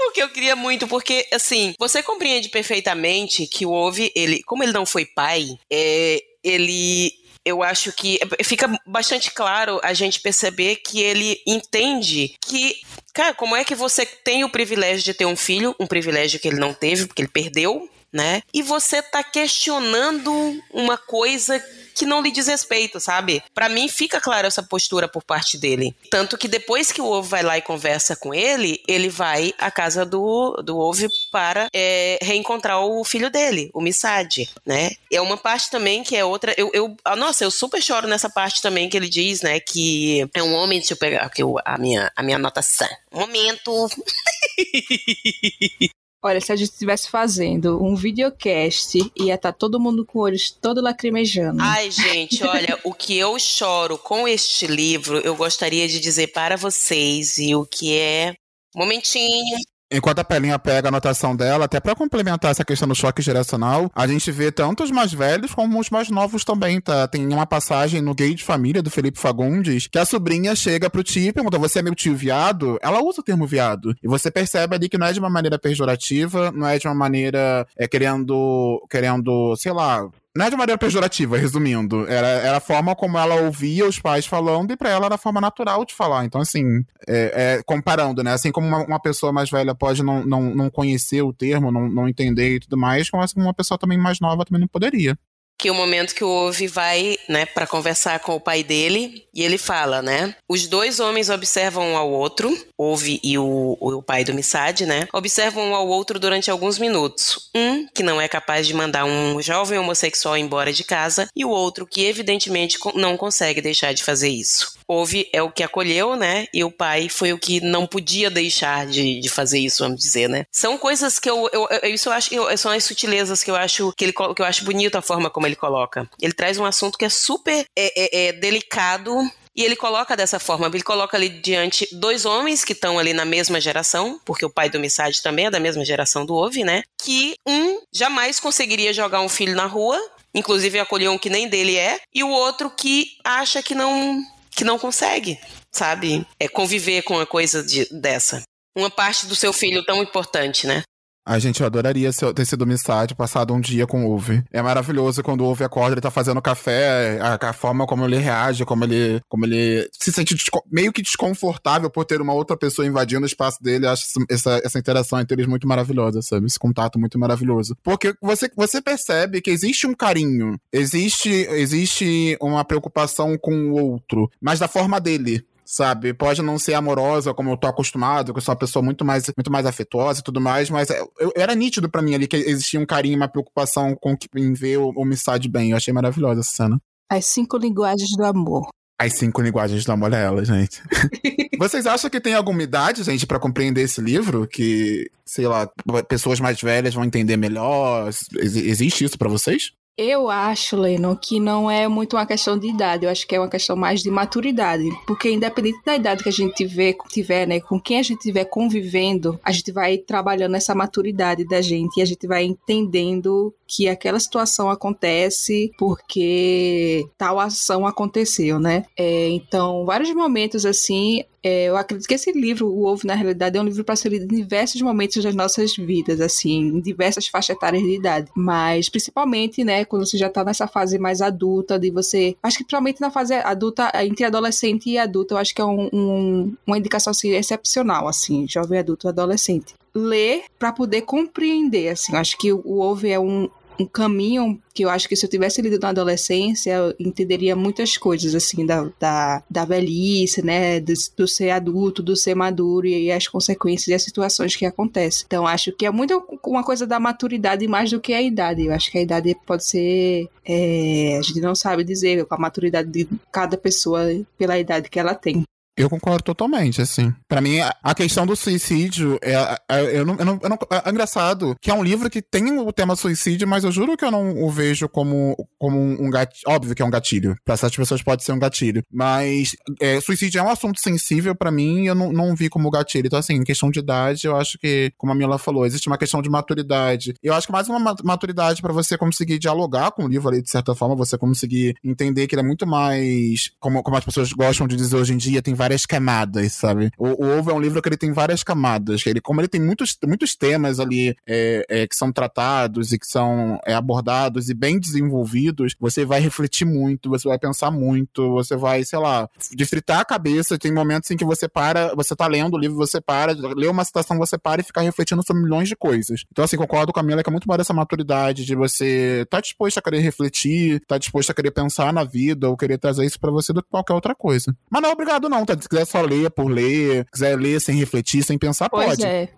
porque eu queria muito, porque, assim, você compreende perfeitamente que o Ove, ele, como ele não foi pai, é, ele eu acho que fica bastante claro a gente perceber que ele entende que, cara, como é que você tem o privilégio de ter um filho, um privilégio que ele não teve, porque ele perdeu, né? E você tá questionando uma coisa que não lhe diz respeito, sabe? Para mim fica claro essa postura por parte dele. Tanto que depois que o Ovo vai lá e conversa com ele, ele vai à casa do, do Ovo para é, reencontrar o filho dele, o Missad, né? É uma parte também que é outra. Eu, eu, ah, nossa, eu super choro nessa parte também que ele diz, né? Que é um homem. Deixa eu pegar aqui a minha, a minha anotação. Momento. Olha, se a gente estivesse fazendo um videocast, ia estar tá todo mundo com olhos todo lacrimejando. Ai, gente, olha, o que eu choro com este livro, eu gostaria de dizer para vocês, e o que é. Momentinho. Enquanto a Pelinha pega a anotação dela, até para complementar essa questão do choque geracional, a gente vê tanto os mais velhos como os mais novos também, tá? Tem uma passagem no Gay de Família, do Felipe Fagundes, que a sobrinha chega pro tio e pergunta, você é meu tio viado? Ela usa o termo viado. E você percebe ali que não é de uma maneira pejorativa, não é de uma maneira é, querendo, querendo, sei lá, não é de maneira pejorativa, resumindo. Era, era a forma como ela ouvia os pais falando e para ela era a forma natural de falar. Então, assim, é, é, comparando, né? Assim como uma, uma, pessoa mais velha pode não, não, não conhecer o termo, não, não entender e tudo mais, como assim, uma pessoa também mais nova também não poderia. Que o momento que o Ove vai, né, para conversar com o pai dele, e ele fala, né? Os dois homens observam um ao outro, Ove e o, o pai do Missad, né? Observam um ao outro durante alguns minutos. Um que não é capaz de mandar um jovem homossexual embora de casa, e o outro que evidentemente não consegue deixar de fazer isso. Ove é o que acolheu, né? E o pai foi o que não podia deixar de, de fazer isso, vamos dizer, né? São coisas que eu, eu, eu isso eu acho, são as sutilezas que eu acho que ele que eu acho bonito a forma como ele coloca. Ele traz um assunto que é super é, é, é delicado e ele coloca dessa forma, ele coloca ali diante dois homens que estão ali na mesma geração, porque o pai do Missade também é da mesma geração do Ove, né? Que um jamais conseguiria jogar um filho na rua, inclusive acolher um que nem dele é, e o outro que acha que não que não consegue, sabe? É conviver com uma coisa de, dessa. Uma parte do seu filho tão importante, né? A gente, adoraria ter sido Missade, passado um dia com o Uve. É maravilhoso quando o Uve acorda, ele tá fazendo café, a, a, forma como ele reage, como ele, como ele se sente meio que desconfortável por ter uma outra pessoa invadindo o espaço dele. Eu acho essa, essa interação entre eles muito maravilhosa, sabe? Esse contato muito maravilhoso. Porque você, você percebe que existe um carinho, existe, existe uma preocupação com o outro, mas da forma dele sabe? Pode não ser amorosa como eu tô acostumado, que eu sou uma pessoa muito mais, muito mais afetuosa e tudo mais, mas eu, eu era nítido para mim ali que existia um carinho, uma preocupação com em ver o, o Missade bem. Eu achei maravilhosa essa cena. As cinco linguagens do amor. As cinco linguagens do amor é ela, gente. Vocês acham que tem alguma idade, gente, para compreender esse livro? Que, sei lá, pessoas mais velhas vão entender melhor? Existe isso para vocês? Eu acho, Lennon, que não é muito uma questão de idade, eu acho que é uma questão mais de maturidade. Porque independente da idade que a gente tiver, tiver né, com quem a gente estiver convivendo, a gente vai trabalhando essa maturidade da gente e a gente vai entendendo que aquela situação acontece porque tal ação aconteceu, né? É, então, vários momentos assim, é, eu acredito que esse livro, O Ovo, na realidade, é um livro para ser lido em diversos momentos das nossas vidas, assim, em diversas faixas etárias de idade. Mas, principalmente, né, quando você já está nessa fase mais adulta, de você. Acho que, principalmente na fase adulta, entre adolescente e adulto, eu acho que é um, um, uma indicação assim, excepcional, assim, jovem adulto adolescente ler para poder compreender, assim, acho que o Ovo é um, um caminho que eu acho que se eu tivesse lido na adolescência, eu entenderia muitas coisas, assim, da, da, da velhice, né, do, do, ser adulto, do ser maduro e as consequências e as situações que acontecem. Então, acho que é muito uma coisa da maturidade mais do que a idade. Eu acho que a idade pode ser, é, a gente não sabe dizer com a maturidade de cada pessoa pela idade que ela tem. Eu concordo totalmente, assim. Para mim, a questão do suicídio é, é, eu não, eu não, eu não, é engraçado que é um livro que tem o tema suicídio, mas eu juro que eu não o vejo como, como um gatilho. Óbvio que é um gatilho. Pra certas pessoas pode ser um gatilho. Mas é, suicídio é um assunto sensível para mim e eu não, não vi como gatilho. Então, assim, em questão de idade, eu acho que, como a Mila falou, existe uma questão de maturidade. Eu acho que mais uma maturidade para você conseguir dialogar com o livro ali, de certa forma, você conseguir entender que ele é muito mais. Como, como as pessoas gostam de dizer hoje em dia, tem várias várias camadas, sabe? O, o Ovo é um livro que ele tem várias camadas. Ele, como ele tem muitos, muitos temas ali é, é, que são tratados e que são é, abordados e bem desenvolvidos, você vai refletir muito, você vai pensar muito, você vai, sei lá, de fritar a cabeça. Tem momentos em que você para, você tá lendo o livro, você para, lê uma citação, você para e fica refletindo sobre milhões de coisas. Então, assim, concordo com a Mila que é muito mais essa maturidade de você tá disposto a querer refletir, tá disposto a querer pensar na vida ou querer trazer isso para você do que qualquer outra coisa. Mas não é obrigado, não, tá se quiser só ler por ler, quiser ler sem refletir, sem pensar, pois pode. É.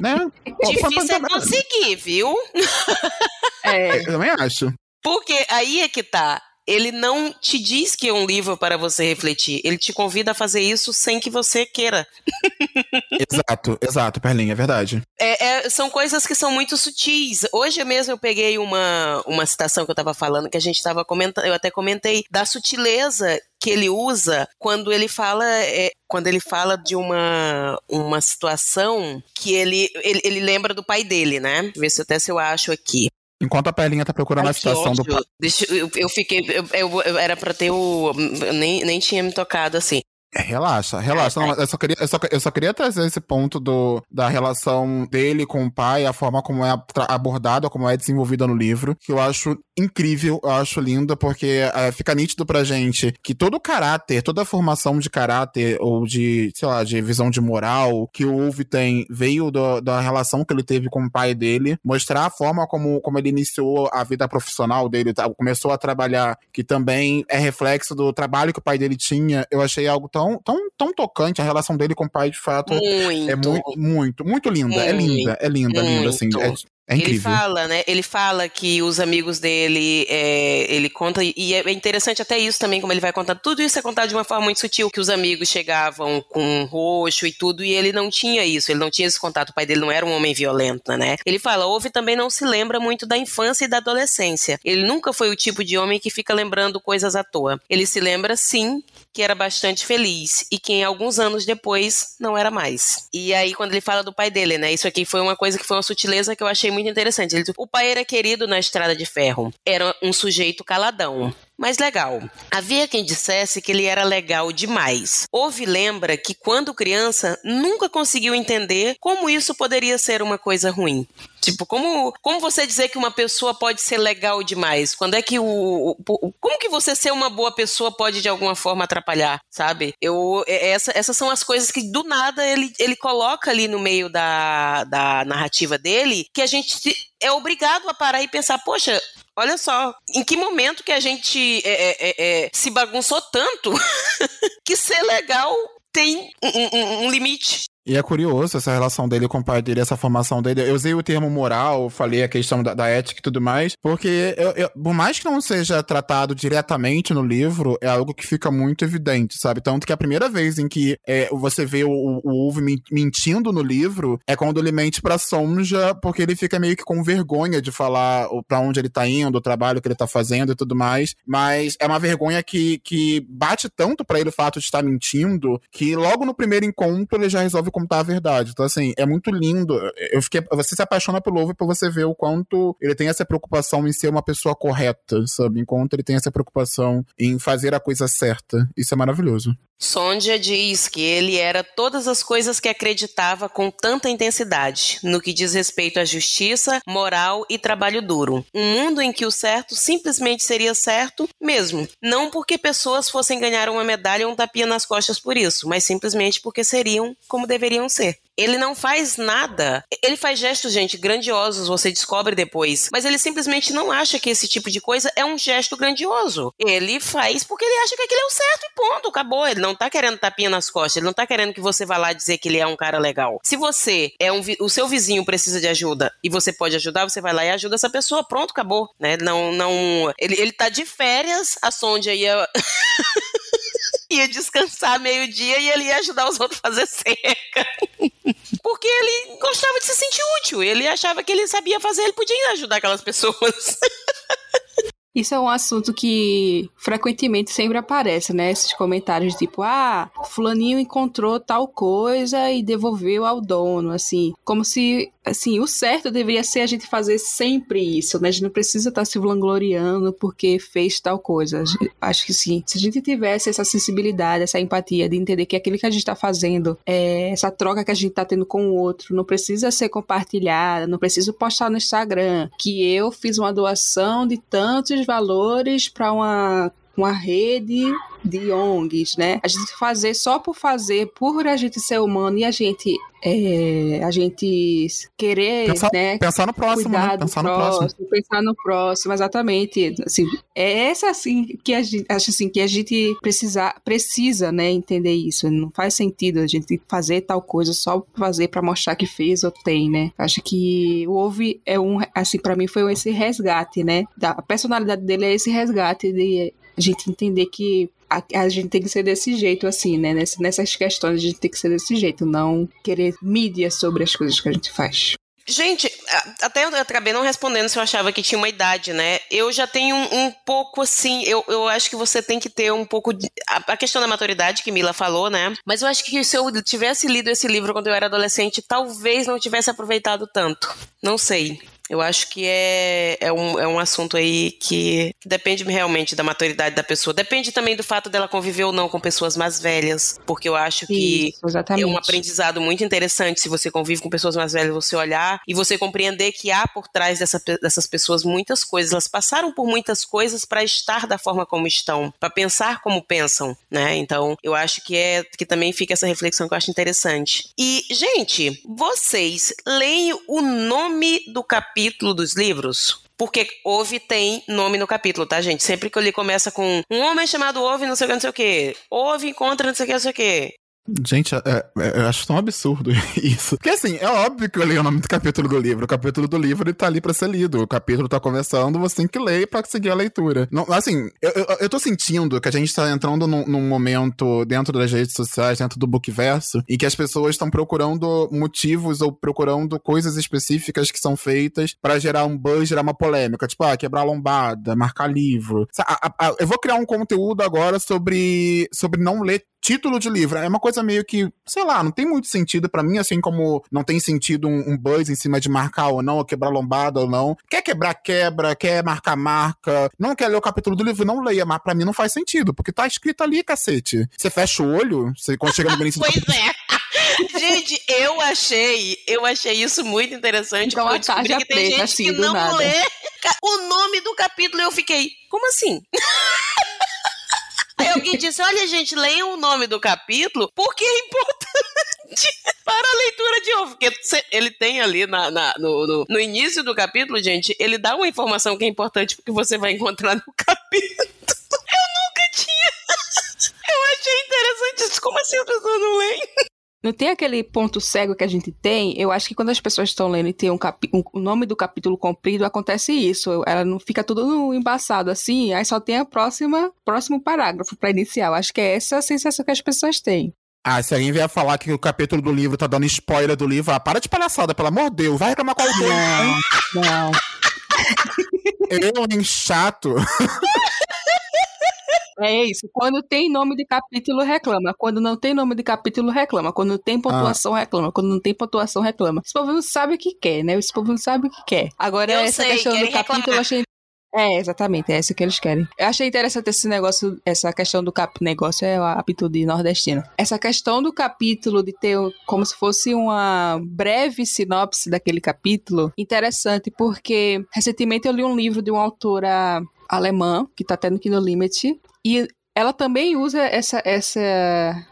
Né? Difícil é conseguir, viu? É. Eu também acho. Porque aí é que tá ele não te diz que é um livro para você refletir. Ele te convida a fazer isso sem que você queira. exato, exato, Perlinha, é verdade. É, é, são coisas que são muito sutis. Hoje mesmo eu peguei uma, uma citação que eu estava falando, que a gente estava comentando, eu até comentei, da sutileza que ele usa quando ele fala é, quando ele fala de uma, uma situação que ele, ele, ele lembra do pai dele, né? Ver se até se eu acho aqui. Enquanto a Pelinha tá procurando Ai, a citação do. Deixa, eu, eu fiquei. Eu, eu, era pra ter o. Nem, nem tinha me tocado assim. É, relaxa, relaxa. Não, eu, só queria, eu, só, eu só queria trazer esse ponto do, da relação dele com o pai, a forma como é abordada, como é desenvolvida no livro, que eu acho incrível, eu acho linda, porque é, fica nítido pra gente que todo o caráter, toda a formação de caráter, ou de, sei lá, de visão de moral que o Wolf tem, veio do, da relação que ele teve com o pai dele, mostrar a forma como, como ele iniciou a vida profissional dele, tá, começou a trabalhar, que também é reflexo do trabalho que o pai dele tinha, eu achei algo tão, tão, tão tocante, a relação dele com o pai, de fato, muito. é muito, muito, muito linda, muito. é linda, é linda, muito. linda, assim, é, é ele fala, né? Ele fala que os amigos dele, é, ele conta, e é interessante até isso também, como ele vai contar. Tudo isso é contado de uma forma muito sutil, que os amigos chegavam com roxo e tudo, e ele não tinha isso, ele não tinha esse contato. O pai dele não era um homem violento, né? Ele fala, houve também não se lembra muito da infância e da adolescência. Ele nunca foi o tipo de homem que fica lembrando coisas à toa. Ele se lembra, sim, que era bastante feliz e que alguns anos depois não era mais. E aí, quando ele fala do pai dele, né? Isso aqui foi uma coisa que foi uma sutileza que eu achei muito interessante. Ele, o pai era querido na estrada de ferro. Era um sujeito caladão mas legal. Havia quem dissesse que ele era legal demais. Houve lembra que, quando criança, nunca conseguiu entender como isso poderia ser uma coisa ruim. Tipo, como, como você dizer que uma pessoa pode ser legal demais? Quando é que o, o, Como que você ser uma boa pessoa pode de alguma forma atrapalhar, sabe? Eu, é, essa, essas são as coisas que do nada ele, ele coloca ali no meio da, da narrativa dele que a gente é obrigado a parar e pensar, poxa, Olha só, em que momento que a gente é, é, é, é se bagunçou tanto que ser legal tem um, um, um, limite. E é curioso essa relação dele com o pai dele, essa formação dele. Eu usei o termo moral, falei a questão da, da ética e tudo mais, porque eu, eu, por mais que não seja tratado diretamente no livro, é algo que fica muito evidente, sabe? Tanto que a primeira vez em que é, você vê o, o Uve mentindo no livro é quando ele mente pra Sonja, porque ele fica meio que com vergonha de falar para onde ele tá indo, o trabalho que ele tá fazendo e tudo mais. Mas é uma vergonha que, que bate tanto para ele o fato de estar mentindo, que logo no primeiro encontro ele já resolve contar a verdade. Então, assim, é muito lindo. Eu fiquei. Você se apaixona pelo Ovo pra você ver o quanto ele tem essa preocupação em ser uma pessoa correta, sabe? Enquanto ele tem essa preocupação em fazer a coisa certa. Isso é maravilhoso. Sonja diz que ele era todas as coisas que acreditava com tanta intensidade, no que diz respeito à justiça, moral e trabalho duro. Um mundo em que o certo simplesmente seria certo mesmo. Não porque pessoas fossem ganhar uma medalha ou um tapinha nas costas por isso, mas simplesmente porque seriam como deveriam ser. Ele não faz nada. Ele faz gestos, gente, grandiosos, você descobre depois. Mas ele simplesmente não acha que esse tipo de coisa é um gesto grandioso. Ele faz porque ele acha que aquilo é o certo e ponto, acabou. Ele não tá querendo tapinha nas costas, ele não tá querendo que você vá lá dizer que ele é um cara legal. Se você é um o seu vizinho precisa de ajuda e você pode ajudar, você vai lá e ajuda essa pessoa, pronto, acabou, né? Não não ele, ele tá de férias, a Sonja ia ia descansar meio-dia e ele ia ajudar os outros a fazer seca. Porque ele gostava de se sentir útil. Ele achava que ele sabia fazer, ele podia ajudar aquelas pessoas. Isso é um assunto que frequentemente sempre aparece, né? Esses comentários tipo, ah, fulaninho encontrou tal coisa e devolveu ao dono, assim, como se, assim, o certo deveria ser a gente fazer sempre isso, né? A gente não precisa estar se vangloriando porque fez tal coisa. Acho que sim. Se a gente tivesse essa sensibilidade, essa empatia de entender que aquilo que a gente está fazendo, é, essa troca que a gente está tendo com o outro, não precisa ser compartilhada, não precisa postar no Instagram que eu fiz uma doação de tantos valores para uma uma rede de ONGs, né? A gente fazer só por fazer, por a gente ser humano e a gente é, a gente querer, pensar, né? Pensar no próximo, né? Pensar no próximo, próximo. Pensar no próximo, exatamente. Assim, é essa assim que a gente acho assim que a gente precisa, precisa, né, entender isso. Não faz sentido a gente fazer tal coisa só fazer para mostrar que fez ou tem, né? Acho que o Ouve é um assim para mim foi esse resgate, né? Da, a personalidade dele é esse resgate de a gente entender que a, a, gente tem que ser desse jeito, assim, né? Ness, nessas questões a gente tem que ser desse jeito, não querer mídia sobre as coisas que a gente faz. Gente, até eu acabei não respondendo se eu achava que tinha uma idade, né? Eu já tenho um, um pouco assim, eu, eu acho que você tem que ter um pouco. De, a, a, questão da maturidade que Mila falou, né? Mas eu acho que se eu tivesse lido esse livro quando eu era adolescente, talvez não tivesse aproveitado tanto. Não sei. Eu acho que é, é, um, é um assunto aí que depende realmente da maturidade da pessoa. Depende também do fato dela conviver ou não com pessoas mais velhas, porque eu acho que Isso, é um aprendizado muito interessante se você convive com pessoas mais velhas, você olhar e você compreender que há por trás dessa, dessas pessoas muitas coisas. Elas passaram por muitas coisas para estar da forma como estão, para pensar como pensam, né? Então, eu acho que é que também fica essa reflexão que eu acho interessante. E, gente, vocês leem o nome do capítulo dos livros? Porque Ove tem nome no capítulo, tá, gente? Sempre que eu li começa com um homem chamado Ove, não sei o que, não sei o que. Ove encontra não sei o que, não sei o que. Gente, é, é, eu acho tão absurdo isso. Porque assim, é óbvio que eu leio o nome do capítulo do livro. O capítulo do livro ele tá ali pra ser lido. O capítulo tá começando, você tem que ler pra seguir a leitura. Não, assim, eu, eu, eu, tô sentindo que a gente tá entrando num, num, momento dentro das redes sociais, dentro do bookverso, em que as pessoas estão procurando motivos ou procurando coisas específicas que são feitas para gerar um buzz, gerar uma polêmica. Tipo, ah, quebrar a lombada, marcar livro. Eu vou criar um conteúdo agora sobre, sobre não ler título de livro. É uma coisa meio que, sei lá, não tem muito sentido para mim, assim como não tem sentido um, um, buzz em cima de marcar ou não, ou quebrar lombada ou não. Quer quebrar, quebra, quer marcar, marca. Não quer ler o capítulo do livro, não leia, mas pra mim não faz sentido, porque tá escrito ali, cacete. Você fecha o olho, você quando chega no início Pois é. Gente, eu achei, eu achei isso muito interessante. Então, porque eu descobri que tem gente assim, que não nada. lê o nome do capítulo e eu fiquei, como assim? Alguém disse: Olha, gente, leiam o nome do capítulo, porque é importante para a leitura de ovo. Porque ele tem ali na, na no, no, no, início do capítulo, gente, ele dá uma informação que é importante porque você vai encontrar no capítulo. Eu nunca tinha. Eu achei interessante isso. Como assim as pessoas não leem? Não tem aquele ponto cego que a gente tem? Eu acho que quando as pessoas estão lendo e tem um, capi o nome do capítulo comprido, acontece isso. Ela não fica tudo embaçado assim, aí só tem a próxima próximo parágrafo para iniciar. Eu acho que é essa a sensação que as pessoas têm. Ah, se alguém vier falar que o capítulo do livro tá dando spoiler do livro, ah, para de palhaçada, pelo amor de Deus, vai reclamar com alguém. Não, não. Eu, hein, chato. É isso. Quando tem nome de capítulo, reclama. Quando não tem nome de capítulo, reclama. Quando tem pontuação, ah. reclama. Quando não tem pontuação, reclama. Esse povo não sabe o que quer, né? Esse povo não sabe o que quer. Agora, eu essa sei, questão do capítulo, reclamar. eu achei é, exatamente, é isso que eles querem. Eu achei interessante esse negócio, essa questão do cap... negócio é a aptitude nordestina. Essa questão do capítulo de ter como se fosse uma breve sinopse daquele capítulo, interessante porque recentemente eu li um livro de uma autora alemã que tá tendo aqui no Limit e ela também usa essa, essa,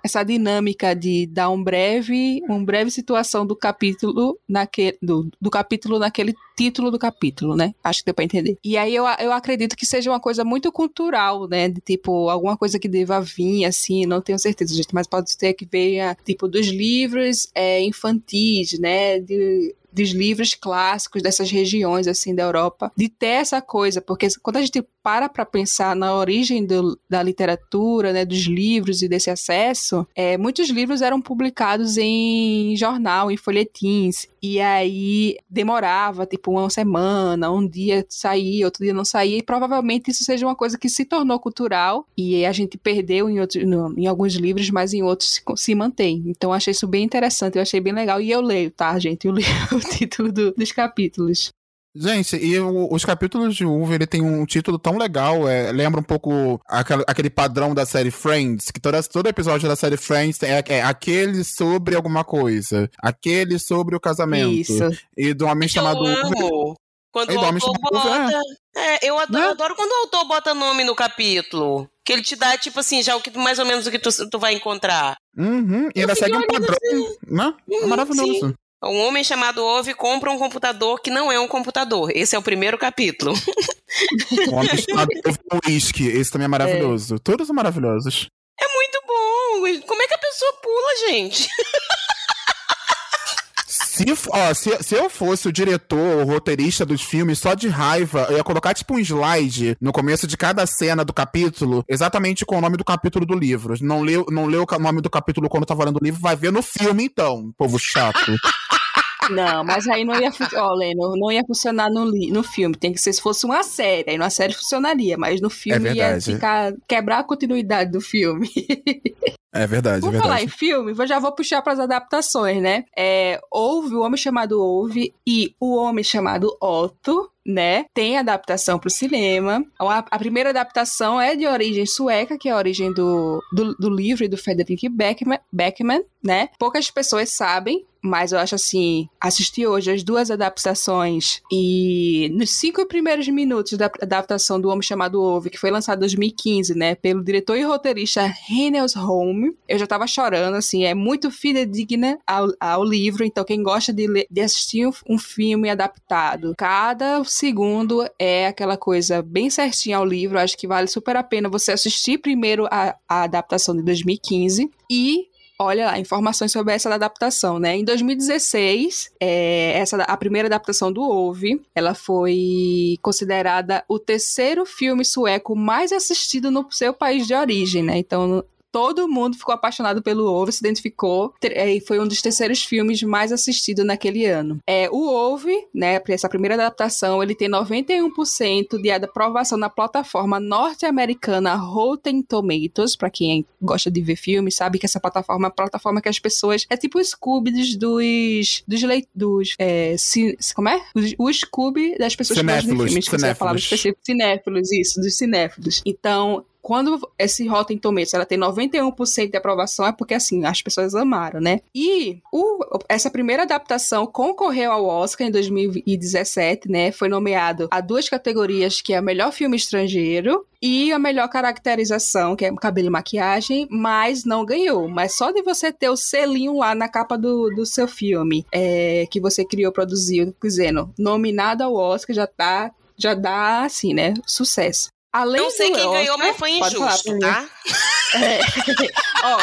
essa dinâmica de dar um breve, uma breve situação do capítulo naquele, do, do capítulo naquele título do capítulo, né? Acho que deu pra entender. E aí eu, eu acredito que seja uma coisa muito cultural, né? De tipo, alguma coisa que deva vir, assim, não tenho certeza, gente, mas pode ser que venha, tipo, dos livros é, infantis, né? De dos livros clássicos dessas regiões assim da Europa, de ter essa coisa, porque quando a gente para para pensar na origem do, da literatura, né, dos livros e desse acesso, é, muitos livros eram publicados em jornal, em folhetins, e aí demorava tipo uma semana, um dia saía, outro dia não saía, e provavelmente isso seja uma coisa que se tornou cultural e a gente perdeu em, outros, no, em alguns livros, mas em outros se, se mantém. Então achei isso bem interessante, eu achei bem legal, e eu leio, tá, gente? Eu leio o título do, dos capítulos. Gente, e o, os capítulos de Uva, ele tem um título tão legal, é, lembra um pouco aquele, aquele, padrão da série Friends, que toda, todo episódio da série Friends é, é, aquele sobre alguma coisa, aquele sobre o casamento. Isso. E do homem chamado Uva. Quando o autor bota... É, eu adoro, né? adoro, quando o autor bota nome no capítulo. Que ele te dá, tipo assim, já o que mais ou menos o que tu, tu vai encontrar. Uhum, e ainda segue um padrão, assim. né? É maravilhoso. Sim. Um homem chamado Ove compra um computador que não é um computador. Esse é o primeiro capítulo. Um homem chamado Ove Whisky. Esse também é maravilhoso. É. Todos são maravilhosos. É muito bom. Como é que a pessoa pula, gente? Se, ó, se, se, eu fosse o diretor, o roteirista dos filmes, só de raiva, eu ia colocar tipo um slide no começo de cada cena do capítulo, exatamente com o nome do capítulo do livro. Não leu, não leu o nome do capítulo quando tá falando do livro, vai ver no filme então, povo chato. Não, mas aí não ia, ó, Leno, não ia funcionar no, no filme. Tem que ser se fosse uma série. Aí numa série funcionaria, mas no filme É ia verdade. ficar, quebrar a continuidade do filme. É verdade, é Por falar verdade. em filme, eu já vou puxar para as adaptações, né? É, houve o Homem Chamado Houve e o Homem Chamado Otto, né? Tem adaptação para o cinema. A, a primeira adaptação é de origem sueca, que é a origem do, do, do livro do Frederick Beckman, né? Poucas pessoas sabem, mas eu acho assim, assisti hoje as duas adaptações e nos cinco primeiros minutos da adaptação do Homem Chamado Ove, que foi lançado em 2015, né, pelo diretor e roteirista Reynolds Holm, eu já tava chorando, assim, é muito fidedigna ao, ao livro, então quem gosta de, ler, de assistir um filme adaptado, cada segundo é aquela coisa bem certinha ao livro, acho que vale super a pena você assistir primeiro a, a adaptação de 2015 e olha lá, informações sobre essa adaptação, né? Em 2016, é, essa, a primeira adaptação do Ove, ela foi considerada o terceiro filme sueco mais assistido no seu país de origem, né? Então, todo mundo ficou apaixonado pelo Ove, se identificou e foi um dos terceiros filmes mais assistidos naquele ano. É, o Ove, né, essa primeira adaptação, ele tem 91% de aprovação na plataforma norte-americana Rotten Tomatoes, para quem gosta de ver filmes, sabe que essa plataforma é uma plataforma que as pessoas é tipo o Scooby dos dos dos, é, como é? O, o Scooby das pessoas cinéfilos, que gostam de filmes, que você a palavra específica, cinéfilos, isso, dos cinéfilos. Então, quando esse Rotten Tomatoes ela tem 91% de aprovação, é porque assim, as pessoas amaram, né? E o, essa primeira adaptação concorreu ao Oscar em 2017, né? Foi nomeado a duas categorias, que é melhor filme estrangeiro e a melhor caracterização, que é cabelo e maquiagem, mas não ganhou. Mas só de você ter o selinho lá na capa do, do seu filme, é, que você criou, produziu, dizendo, nominado ao Oscar, já tá, já dá, assim, né, sucesso. Além não sei quem Oscar, ganhou, mas foi pode falar, injusto, tá? É. Ó,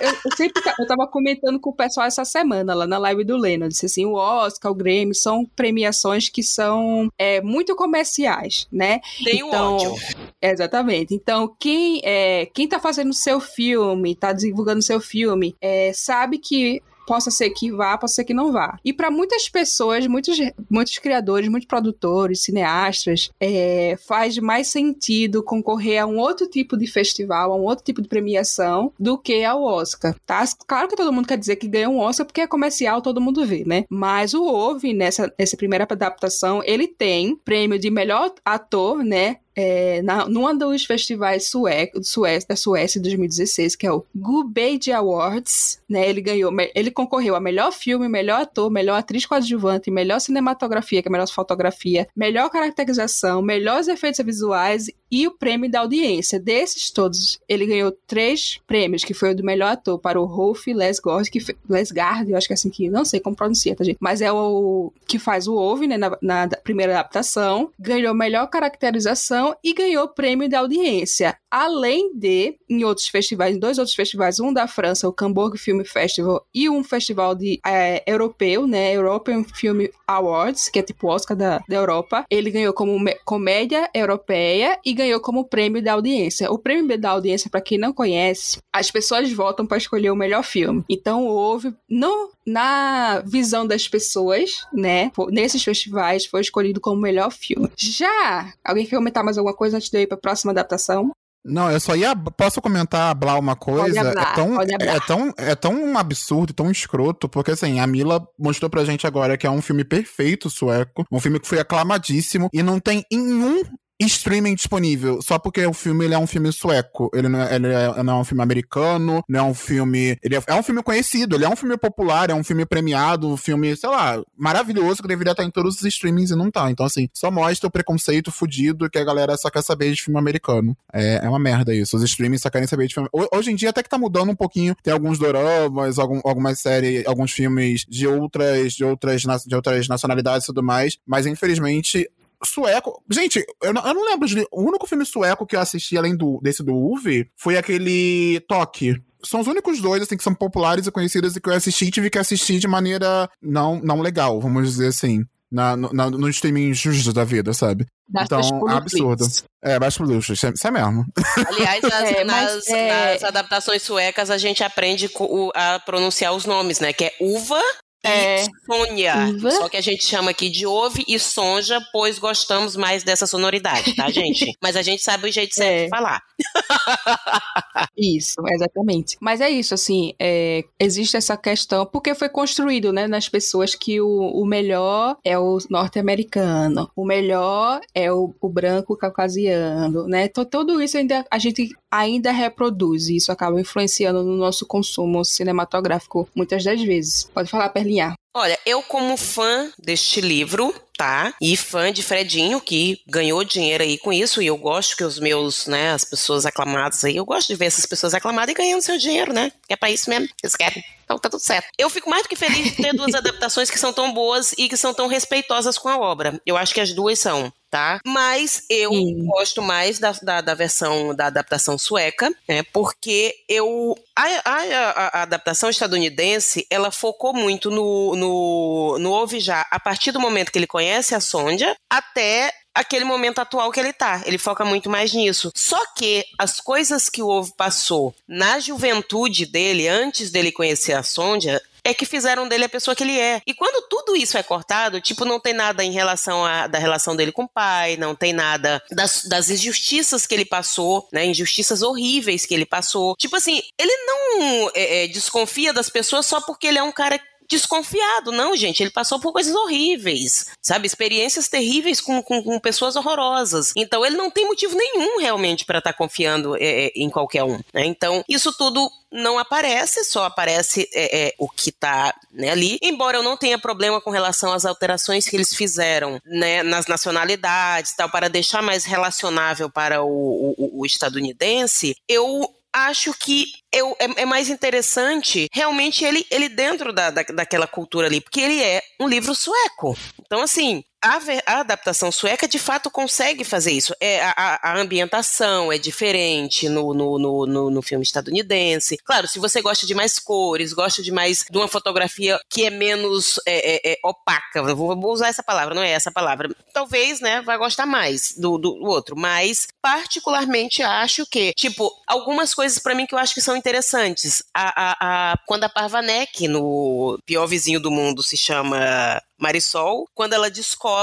eu, eu sempre eu tava comentando com o pessoal essa semana lá na live do Leno. Eu disse assim: o Oscar, o Grammy são premiações que são é, muito comerciais, né? Tenho Então, ódio. Exatamente. Então, quem, é, quem tá fazendo seu filme, tá divulgando seu filme, é, sabe que possa ser que vá, possa ser que não vá. E para muitas pessoas, muitos, muitos criadores, muitos produtores, cineastas, é, faz mais sentido concorrer a um outro tipo de festival, a um outro tipo de premiação do que ao Oscar, tá? Claro que todo mundo quer dizer que ganha um Oscar porque é comercial, todo mundo vê, né? Mas o Ove, nessa, nessa primeira adaptação, ele tem prêmio de melhor ator, né? É, na, num dos festivais sueco, da Suécia 2016, que é o Gubeide Awards, né? Ele ganhou, ele concorreu a melhor filme, melhor ator, melhor atriz coadjuvante, melhor cinematografia, que é melhor fotografia, melhor caracterização, melhores efeitos visuais e o prêmio da audiência. Desses todos, ele ganhou três prêmios, que foi o do melhor ator para o Rolf Lesgard, que Lesgard, eu acho que é assim que, não sei como pronuncia, tá, gente? Mas é o que faz o Ove, né, na, na primeira adaptação, ganhou melhor caracterização e ganhou prêmio da audiência. Além de, em outros festivais, em dois outros festivais, um da França, o Cambourg Film Festival, e um festival de, é, europeu, né, European Film Awards, que é tipo Oscar da, da Europa, ele ganhou como comédia europeia e ganhou como prêmio da audiência. O prêmio da audiência, para quem não conhece, as pessoas votam para escolher o melhor filme. Então houve, no, na visão das pessoas, né, nesses festivais, foi escolhido como melhor filme. Já, alguém quer comentar mais alguma coisa antes de eu ir para a próxima adaptação? Não, eu só ia. Posso comentar, Blau, uma coisa? hablar, é, tão, é, tão, é tão absurdo, tão escroto, porque assim, a Mila mostrou pra gente agora que é um filme perfeito sueco, um filme que foi aclamadíssimo e não tem em um streaming disponível, só porque o filme ele é um filme sueco, ele não é, ele é- não é um filme americano, não é um filme, ele é, é um filme conhecido, ele é um filme popular, é um filme premiado, um filme, sei lá, maravilhoso que deveria estar em todos os streamings e não tá. Então assim, só mostra o preconceito fudido que a galera só quer saber de filme americano. É, é uma merda isso. Os streamings só querem saber de filme. Ho- Hoje em dia até que tá mudando um pouquinho, tem alguns doramas, algum, algumas séries, alguns filmes de outras de outras de outras nacionalidades e tudo mais, mas infelizmente sueco. Gente, eu não, eu não lembro de. O único filme sueco que eu assisti, além do, desse do Uve, foi aquele Toque. São os únicos dois, assim, que são populares e conhecidos e que eu assisti e tive que assistir de maneira não, não legal, vamos dizer assim. Na, no, na, no streaming justo da vida, sabe? Então, é absurdo. Netflix. É, baixo pro luxo, isso é isso é mesmo. Aliás, nas, É, nas- é- nas adaptações suecas a gente aprende a pronunciar os nomes, né? Que é uva, é. e Sônia. Só que a gente chama aqui de ouve e sonja, pois gostamos mais dessa sonoridade, tá, gente? Mas a gente sabe o jeito certo é. de falar. isso, exatamente. Mas é isso, assim, é, existe essa questão, porque foi construído, né, nas pessoas que o, o melhor é o norte-americano, o melhor é o, o branco caucasiano, né? Então, tudo isso ainda a gente ainda reproduz e isso acaba influenciando no nosso consumo cinematográfico muitas das vezes. Pode falar, Perlinhar. Olha, eu como fã deste livro, tá? E fã de Fredinho, que ganhou dinheiro aí com isso, e eu gosto que os meus, né, as pessoas aclamadas aí, eu gosto de ver essas pessoas aclamadas e ganhando seu dinheiro, né? É pra isso mesmo que eles querem. Então tá tudo certo. Eu fico mais do que feliz de ter duas adaptações que são tão boas e que são tão respeitosas com a obra. Eu acho que as duas são tá? Mas eu Sim. gosto mais da, da, da, versão da adaptação sueca, né? Porque eu a, a, a, adaptação estadunidense ela focou muito no, no, no Já a partir do momento que ele conhece a Sonja até aquele momento atual que ele tá. Ele foca muito mais nisso. Só que as coisas que o Ovo passou na juventude dele, antes dele conhecer a Sonja, é que fizeram dele a pessoa que ele é. E quando tudo isso é cortado, tipo, não tem nada em relação à da relação dele com o pai, não tem nada das, das injustiças que ele passou, né? Injustiças horríveis que ele passou. Tipo assim, ele não é, é, desconfia das pessoas só porque ele é um cara desconfiado. Não, gente, ele passou por coisas horríveis, sabe? Experiências terríveis com, com, com pessoas horrorosas. Então, ele não tem motivo nenhum realmente para estar tá confiando é, é, em qualquer um. Né? Então, isso tudo não aparece, só aparece é, é, o que está né, ali. Embora eu não tenha problema com relação às alterações que eles fizeram né, nas nacionalidades tal, para deixar mais relacionável para o, o, o estadunidense, eu acho que eu, é, é, mais interessante realmente ele, ele dentro da, da, daquela cultura ali, porque ele é um livro sueco. Então, assim, a, a, adaptação sueca de fato consegue fazer isso. É, a, a ambientação é diferente no, no, no, no, filme estadunidense. Claro, se você gosta de mais cores, gosta de mais de uma fotografia que é menos é, é, é opaca, vou, vou, usar essa palavra, não é essa palavra. Talvez, né, vai gostar mais do, do, outro, mas particularmente acho que, tipo, algumas coisas para mim que eu acho que são interessantes. A, a, quando a Parvanek, no Pior Vizinho do Mundo, se chama Marisol, quando ela descobre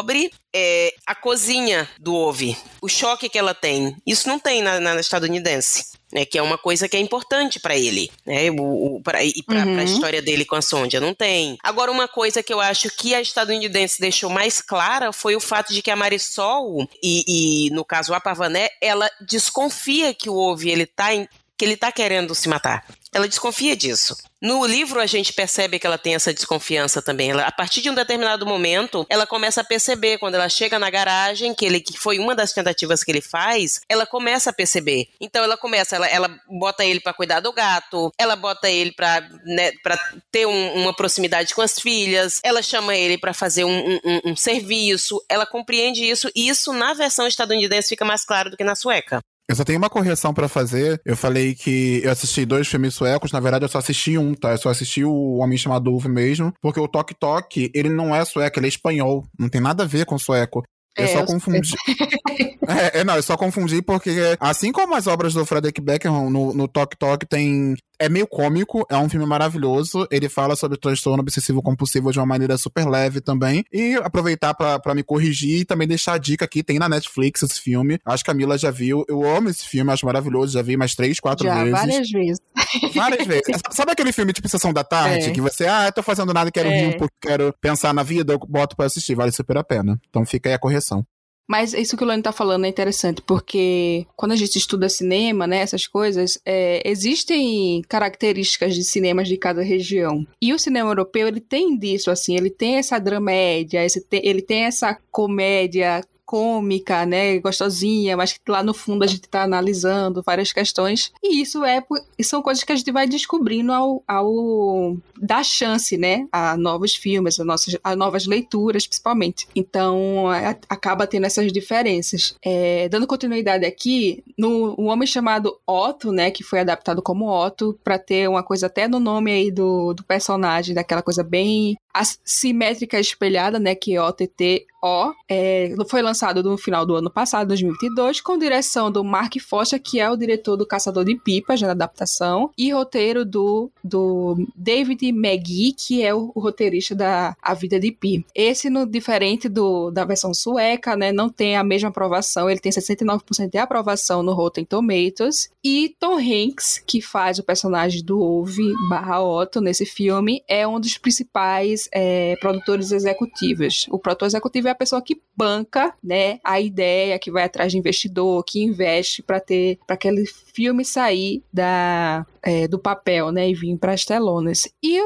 é, a cozinha do Ove, o choque que ela tem. Isso não tem na, na estadunidense. Né, que é uma coisa que é importante para ele, né, o, o, pra, e para uhum. a história dele com a Sonja, não tem. Agora, uma coisa que eu acho que a estadunidense deixou mais clara foi o fato de que a Marisol, e, e no caso a Pavané, ela desconfia que o Ove ele tá em, que ele tá querendo se matar. Ela desconfia disso. No livro a gente percebe que ela tem essa desconfiança também. Ela, a partir de um determinado momento, ela começa a perceber quando ela chega na garagem, que ele que foi uma das tentativas que ele faz, ela começa a perceber. Então ela começa, ela, ela bota ele para cuidar do gato, ela bota ele para né, ter um, uma proximidade com as filhas, ela chama ele para fazer um, um, um serviço, ela compreende isso e isso na versão estadunidense fica mais claro do que na sueca. Eu só tenho uma correção para fazer. Eu falei que eu assisti dois filmes suecos, na verdade eu só assisti um, tá? Eu só assisti o Homem Chamado Uve mesmo, porque o Tok Tok, ele não é sueco, ele é espanhol. Não tem nada a ver com sueco. Eu é, só confundi. é, é, não, eu só confundi porque, assim como as obras do Frederick Beckham no, no Tok Tok tem é meio cômico, é um filme maravilhoso. Ele fala sobre transtorno obsessivo compulsivo de uma maneira super leve também. E aproveitar para me corrigir e também deixar a dica aqui: tem na Netflix esse filme. Acho que a Mila já viu. Eu amo esse filme, acho maravilhoso. Já vi mais três, quatro já, vezes. Várias vezes. Várias vezes. Sabe aquele filme tipo Sessão da Tarde? É. Que você, ah, eu tô fazendo nada, quero é. rir um pouco, quero pensar na vida, eu boto pra assistir. Vale super a pena. Então fica aí a correção. Mas isso que o Lani tá falando é interessante, porque quando a gente estuda cinema, né, essas coisas, é, existem características de cinemas de cada região. E o cinema europeu, ele tem disso, assim, ele tem essa dramédia, esse, ele tem essa comédia cômica, né, gostosinha, mas que lá no fundo a gente está analisando várias questões. E isso é são coisas que a gente vai descobrindo ao, ao dar chance, né, a novos filmes, a, nossas, a novas leituras, principalmente. Então, é, acaba tendo essas diferenças. É, dando continuidade aqui, no O Homem Chamado Otto, né, que foi adaptado como Otto, para ter uma coisa até no nome aí do, do personagem, daquela coisa bem a Simétrica Espelhada, né, que é OTT O, é, foi lançado no final do ano passado, 2022, com direção do Mark Foster, que é o diretor do Caçador de Pipas, na adaptação, e roteiro do, do David McGee, que é o, o roteirista da A Vida de Pi. Esse, no, diferente do, da versão sueca, né, não tem a mesma aprovação, ele tem 69% de aprovação no Rotten Tomatoes, e Tom Hanks, que faz o personagem do Ove barra Otto nesse filme, é um dos principais é, produtores executivos. O produtor executivo é a pessoa que banca, né, a ideia, que vai atrás de investidor, que investe para ter para aquele filme sair da, é, do papel, né, e vir para as telonas. E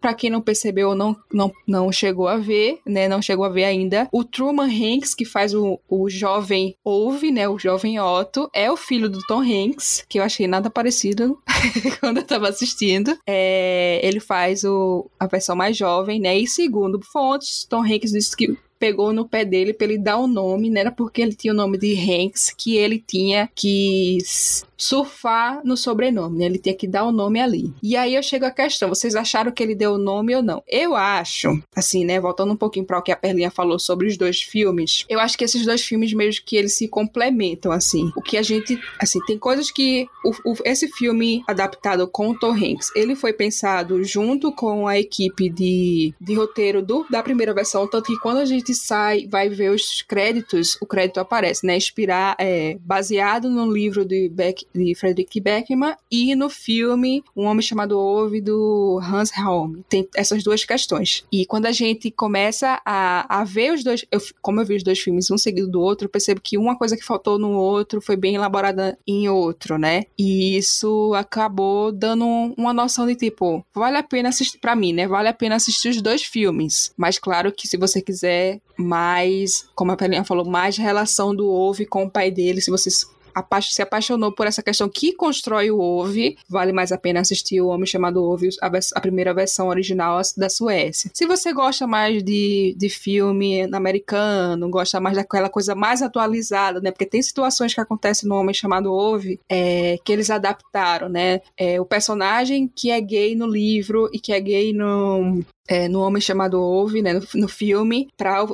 para quem não percebeu ou não, não, não chegou a ver, né, não chegou a ver ainda, o Truman Hanks, que faz o, o jovem Ove, né, o jovem Otto, é o filho do Tom Hanks, que eu achei nada parecido quando eu tava assistindo. É, ele faz o, a versão mais jovem, né, e segundo fontes, Tom Hanks disse que pegou no pé dele para ele dar o nome, não era porque ele tinha o nome de Hanks que ele tinha que surfar no sobrenome, né? Ele tinha que dar o nome ali. E aí eu chego à questão, vocês acharam que ele deu o nome ou não? Eu acho, assim, né, voltando um pouquinho para o que a Perlinha falou sobre os dois filmes, eu acho que esses dois filmes meio que eles se complementam, assim. O que a gente, assim, tem coisas que o, o, esse filme adaptado com o Tom Hanks, ele foi pensado junto com a equipe de, de roteiro do, da primeira versão, tanto que quando a gente sai, vai ver os créditos, o crédito aparece, né, inspirar, é, baseado no livro de Beck de Frederick Beckman, e no filme Um Homem Chamado Ove, do Hans Holm. Tem essas duas questões. E quando a gente começa a, a ver os dois, eu, como eu vi os dois filmes um seguido do outro, eu percebo que uma coisa que faltou no outro foi bem elaborada em outro, né? E isso acabou dando uma noção de tipo, vale a pena assistir, pra mim, né? Vale a pena assistir os dois filmes. Mas claro que se você quiser mais, como a Pelinha falou, mais relação do Ove com o pai dele, se vocês se apaixonou por essa questão que constrói o Ove, vale mais a pena assistir O Homem Chamado Ove, a, a, primeira versão original da Suécia. Se você gosta mais de, de filme americano, gosta mais daquela coisa mais atualizada, né? Porque tem situações que acontecem no Homem Chamado Ove é, que eles adaptaram, né? É, o personagem que é gay no livro e que é gay no, é, no Homem Chamado Ove, né, no, no filme, para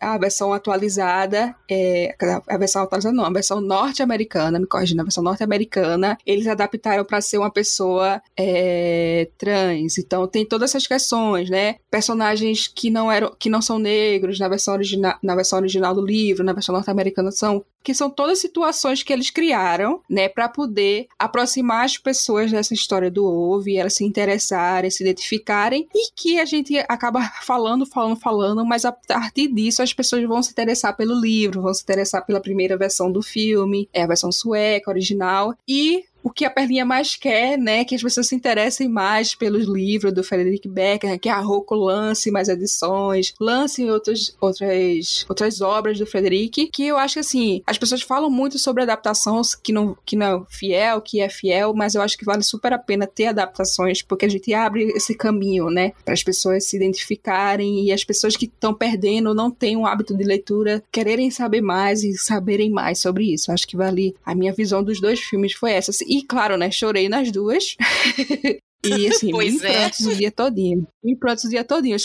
a versão atualizada, é, a versão atualizada não, a versão norte-americana, me corrigindo, a versão norte-americana, eles adaptaram para ser uma pessoa é, trans. Então tem todas essas questões, né? Personagens que não eram, que não são negros na versão original, na versão original do livro, na versão norte-americana são que são todas situações que eles criaram, né, para poder aproximar as pessoas dessa história do Ove, elas se interessarem, se identificarem e que a gente acaba falando, falando, falando, mas a partir disso as pessoas vão se interessar pelo livro, vão se interessar pela primeira versão do filme, é a versão sueca original e o que a Perlinha mais quer, né? Que as pessoas se interessem mais pelos livros do Frederick Becker, que a Rocco lance mais edições, lance outras, outras, outras obras do Frederick, que eu acho que assim, as pessoas falam muito sobre adaptação que não, que não é fiel, que é fiel, mas eu acho que vale super a pena ter adaptações, porque a gente abre esse caminho, né? Para as pessoas se identificarem e as pessoas que estão perdendo, não têm um hábito de leitura, quererem saber mais e saberem mais sobre isso. Acho que vale. A minha visão dos dois filmes foi essa. E claro, né, chorei nas duas. E assim, pois me é. prontos o dia todinho. Me prontos o dia todinho.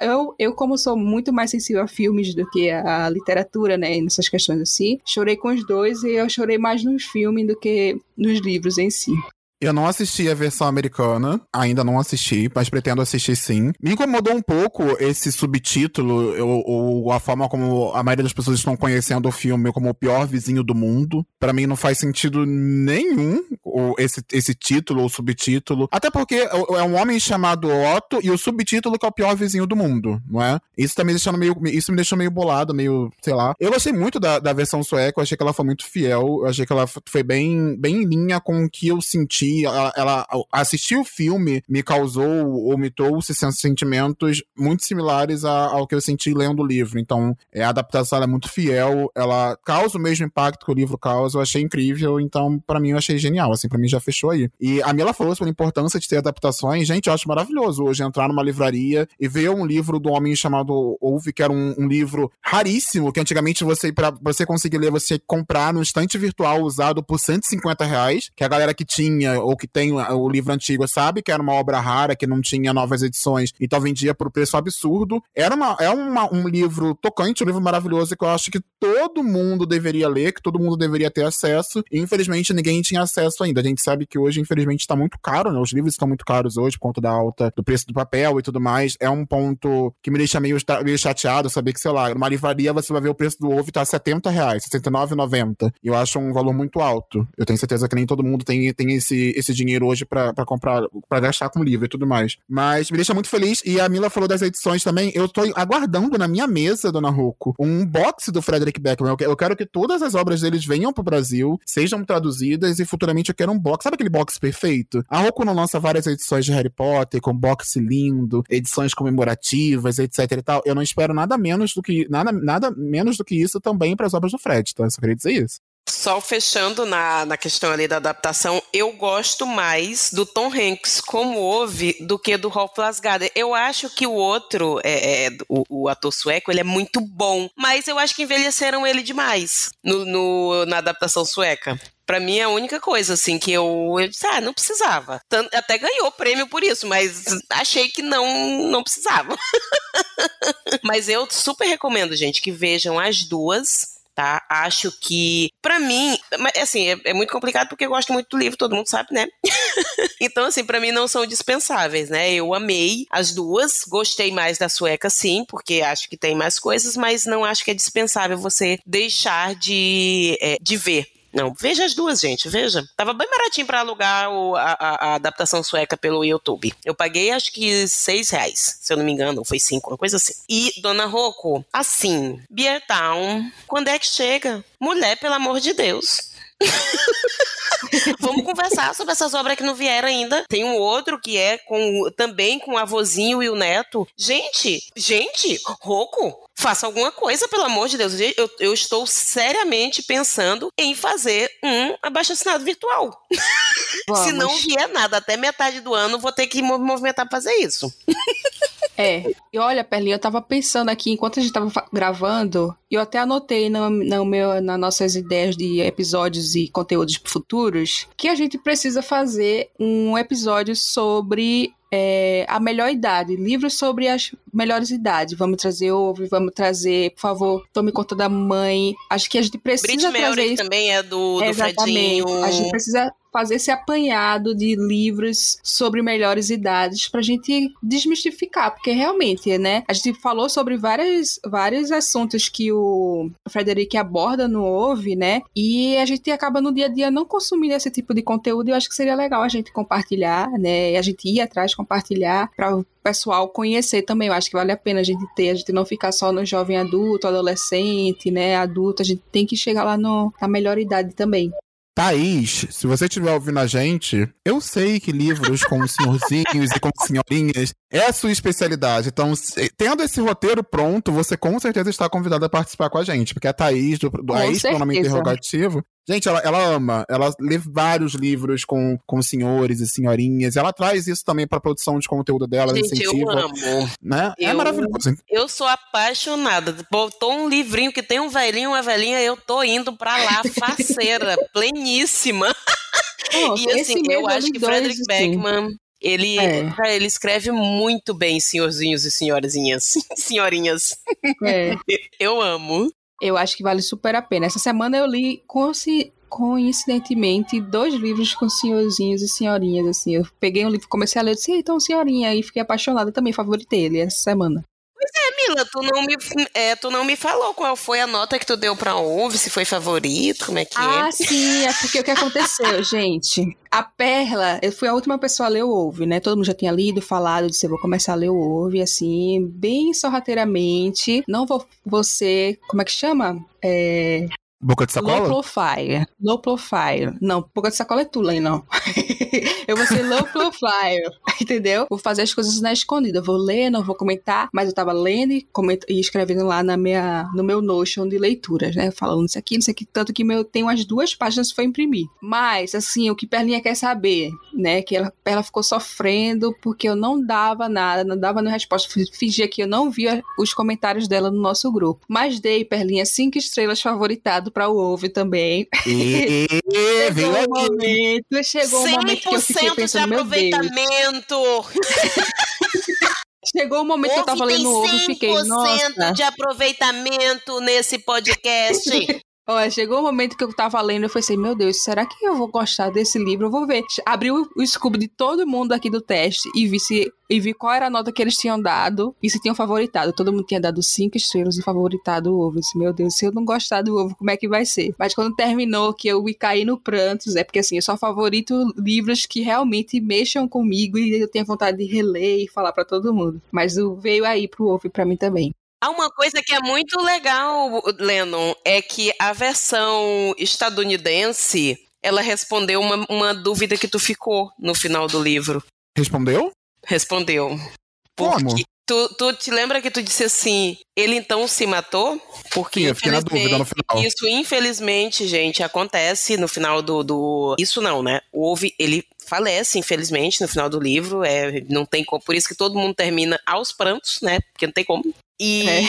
Eu, eu, como sou muito mais sensível a filmes do que a literatura, né? Nessas questões assim, chorei com os dois e eu chorei mais nos filmes do que nos livros em si. Eu não assisti a versão americana, ainda não assisti, mas pretendo assistir sim. Me incomodou um pouco esse subtítulo, ou, a forma como a maioria das pessoas estão conhecendo o filme como o pior vizinho do mundo. Para mim não faz sentido nenhum esse, esse título ou subtítulo. Até porque é, é um homem chamado Otto e o subtítulo que é o pior vizinho do mundo, não é? Isso tá me deixando meio. Isso me deixou meio bolado, meio, sei lá. Eu gostei muito da, da versão sueca, eu achei que ela foi muito fiel, eu achei que ela foi bem, bem em linha com o que eu senti ela, ela assistir o filme me causou ou me trouxe sentimentos muito similares a, ao que eu senti lendo o livro. Então, é, a adaptação é muito fiel, ela causa o mesmo impacto que o livro causa, eu achei incrível, então, para mim, eu achei genial, assim, para mim já fechou aí. E a Mila falou sobre a importância de ter adaptações, gente, eu acho maravilhoso hoje entrar numa livraria e ver um livro do homem chamado Ouve, que era um, um livro raríssimo, que antigamente você, para você conseguir ler, você comprar no estante virtual usado por 150 reais, que a galera que tinha ou que tem o livro antigo sabe que era uma obra rara, que não tinha novas edições, então vendia por preço absurdo. Era uma, é uma, um livro tocante, um livro maravilhoso que eu acho que todo mundo deveria ler, que todo mundo deveria ter acesso. E infelizmente ninguém tinha acesso ainda. A gente sabe que hoje, infelizmente, está muito caro, né? Os livros estão muito caros hoje por conta da alta do preço do papel e tudo mais. É um ponto que me deixa meio, meio chateado saber que, sei lá, numa livraria você vai ver o preço do ovo e tá 70 reais, 69,90. E eu acho um valor muito alto. Eu tenho certeza que nem todo mundo tem, tem esse, esse dinheiro hoje para comprar, para gastar com livro e tudo mais. Mas me deixa muito feliz. E a Mila falou das edições também. Eu tô aguardando na minha mesa, dona Rocco, um box do Frederick Beckman. Eu quero que todas as obras deles venham pro Brasil, sejam traduzidas e futuramente eu quero um box. Sabe aquele box perfeito? A Rocco não lança várias edições de Harry Potter com box lindo, edições comemorativas, etc e tal. Eu não espero nada menos do que nada, nada menos do que isso também para as obras do Fred, tá? Eu só queria dizer isso. Só fechando na, na questão ali da adaptação, eu gosto mais do Tom Hanks como ouve do que do Rolf Lasgada. Eu acho que o outro, é, é o, o, ator sueco, ele é muito bom, mas eu acho que envelheceram ele demais no, no na adaptação sueca. Pra mim é a única coisa, assim, que eu, eu disse, ah, não precisava. Tanto, até ganhou prêmio por isso, mas achei que não, não precisava. mas eu super recomendo, gente, que vejam as duas tá? Acho que, para mim, assim, é, é, muito complicado porque eu gosto muito do livro, todo mundo sabe, né? então, assim, para mim não são dispensáveis, né? Eu amei as duas, gostei mais da sueca, sim, porque acho que tem mais coisas, mas não acho que é dispensável você deixar de, é, de ver não, veja as duas, gente, veja. Tava bem baratinho para alugar o, a, a, adaptação sueca pelo YouTube. Eu paguei acho que seis reais, se eu não me engano, foi cinco, uma coisa assim. E, Dona Rocco, assim, Beer Town, quando é que chega? Mulher, pelo amor de Deus. Vamos conversar sobre essas obras que não vieram ainda. Tem um outro que é com também com o avôzinho e o neto. Gente, gente, Roco, faça alguma coisa, pelo amor de Deus. Eu, eu estou seriamente pensando em fazer um abaixo-assinado virtual. Se não vier nada até metade do ano, vou ter que me movimentar para fazer isso. É, e olha, Perlinha, eu tava pensando aqui, enquanto a gente tava gravando, eu até anotei no, no meu, nas nossas ideias de episódios e conteúdos futuros, que a gente precisa fazer um episódio sobre é, a melhor idade, livros sobre as melhores idades. Vamos trazer Ouve, vamos trazer, por favor, Tome Conta da Mãe. Acho que a gente precisa Brit trazer isso. também é do, do Exatamente. Fredinho. A gente precisa fazer esse apanhado de livros sobre melhores idades para a gente desmistificar, porque realmente, né? A gente falou sobre várias, vários assuntos que o Frederic aborda no Ouve, né? E a gente acaba no dia a dia não consumindo esse tipo de conteúdo. E eu acho que seria legal a gente compartilhar, né? E a gente ir atrás compartilhar para o pessoal conhecer também. Eu acho que vale a pena a gente ter, a gente não ficar só no jovem adulto, adolescente, né? Adulto, a gente tem que chegar lá no, na melhor idade também. Thaís, se você estiver ouvindo a gente, eu sei que livros com senhorzinhos e com senhorinhas é a sua especialidade. Então, tendo esse roteiro pronto, você com certeza está convidada a participar com a gente, porque a Thaís, do, do a ex-pronome interrogativo, Gente, ela, ela ama. Ela lê vários livros com, com senhores e senhorinhas. Ela traz isso também pra produção de conteúdo dela. Gente, incentiva, eu amo. Né? É eu, é maravilhoso. Eu sou apaixonada. Botou um livrinho que tem um velhinho uma velhinha, eu tô indo pra lá, faceira, pleníssima. Oh, e assim, eu acho que Frederick assim. Beckman. Ele, é. ele escreve muito bem, senhorzinhos e senhorinhas. Senhorinhas. É. Eu amo eu acho que vale super a pena. Essa semana eu li coincidentemente dois livros com senhorzinhos e senhorinhas, assim. Eu peguei um livro, comecei a ler, disse, então senhorinha, e fiquei apaixonada também, favoritei ele essa semana. Pois é, Mila, tu não me, é, tu não me falou qual foi a nota que tu deu pra Ouve, se foi favorito, como é que ah, é? Ah, sim, é porque o que aconteceu, gente? A Perla, eu fui a última pessoa a ler o Ouve, né? Todo mundo já tinha lido, falado, disse, eu vou começar a ler o Ouve, assim, bem sorrateiramente. Não vou, ser, como é que chama? É, Boca de sacola? Low profile. Low profile. Não, boca de sacola é tu, não. eu vou ser low profile, entendeu? Vou fazer as coisas na escondida. vou ler, não vou comentar, mas eu tava lendo e, e escrevendo lá na minha, no meu Notion de leituras, né? Falando isso aqui, isso aqui, tanto que meu, tem umas duas páginas foi imprimir. Mas, assim, o que Perlinha quer saber, né? Que ela, ela ficou sofrendo porque eu não dava nada, não dava nenhuma resposta. Fingia que eu não via os comentários dela no nosso grupo. Mas dei, Perlinha, cinco estrelas favoritado para o ovo também. E, chegou o momento, chegou o momento que eu fiquei pensando, de aproveitamento. Chegou o momento que eu tava lendo o ovo e fiquei, nossa. de aproveitamento nesse podcast. Olha, chegou o momento que eu tava lendo, eu assim, meu Deus, será que eu vou gostar desse livro? Eu vou ver. Abri o, o Scooby de todo mundo aqui do teste e vi se e vi qual era a nota que eles tinham dado e se tinham favoritado. Todo mundo tinha dado cinco estrelas e favoritado o ovo. Eu disse, meu Deus, se eu não gostar do ovo, como é que vai ser? Mas quando terminou, que eu me caí no prantos, é porque assim, eu só favorito livros que realmente mexam comigo e eu tenho vontade de reler e falar para todo mundo. Mas veio aí pro ovo para mim também. Há uma coisa que é muito legal, Lennon, é que a versão estadunidense ela respondeu uma, uma dúvida que tu ficou no final do livro. Respondeu? Respondeu. Como? Tu, tu te lembra que tu disse assim, ele então se matou? Porque Sim, eu fiquei na dúvida no final. Isso, infelizmente, gente, acontece no final do. do... Isso não, né? Houve. Ele falece, infelizmente, no final do livro. É, não tem como. Por isso que todo mundo termina aos prantos, né? Porque não tem como. E é.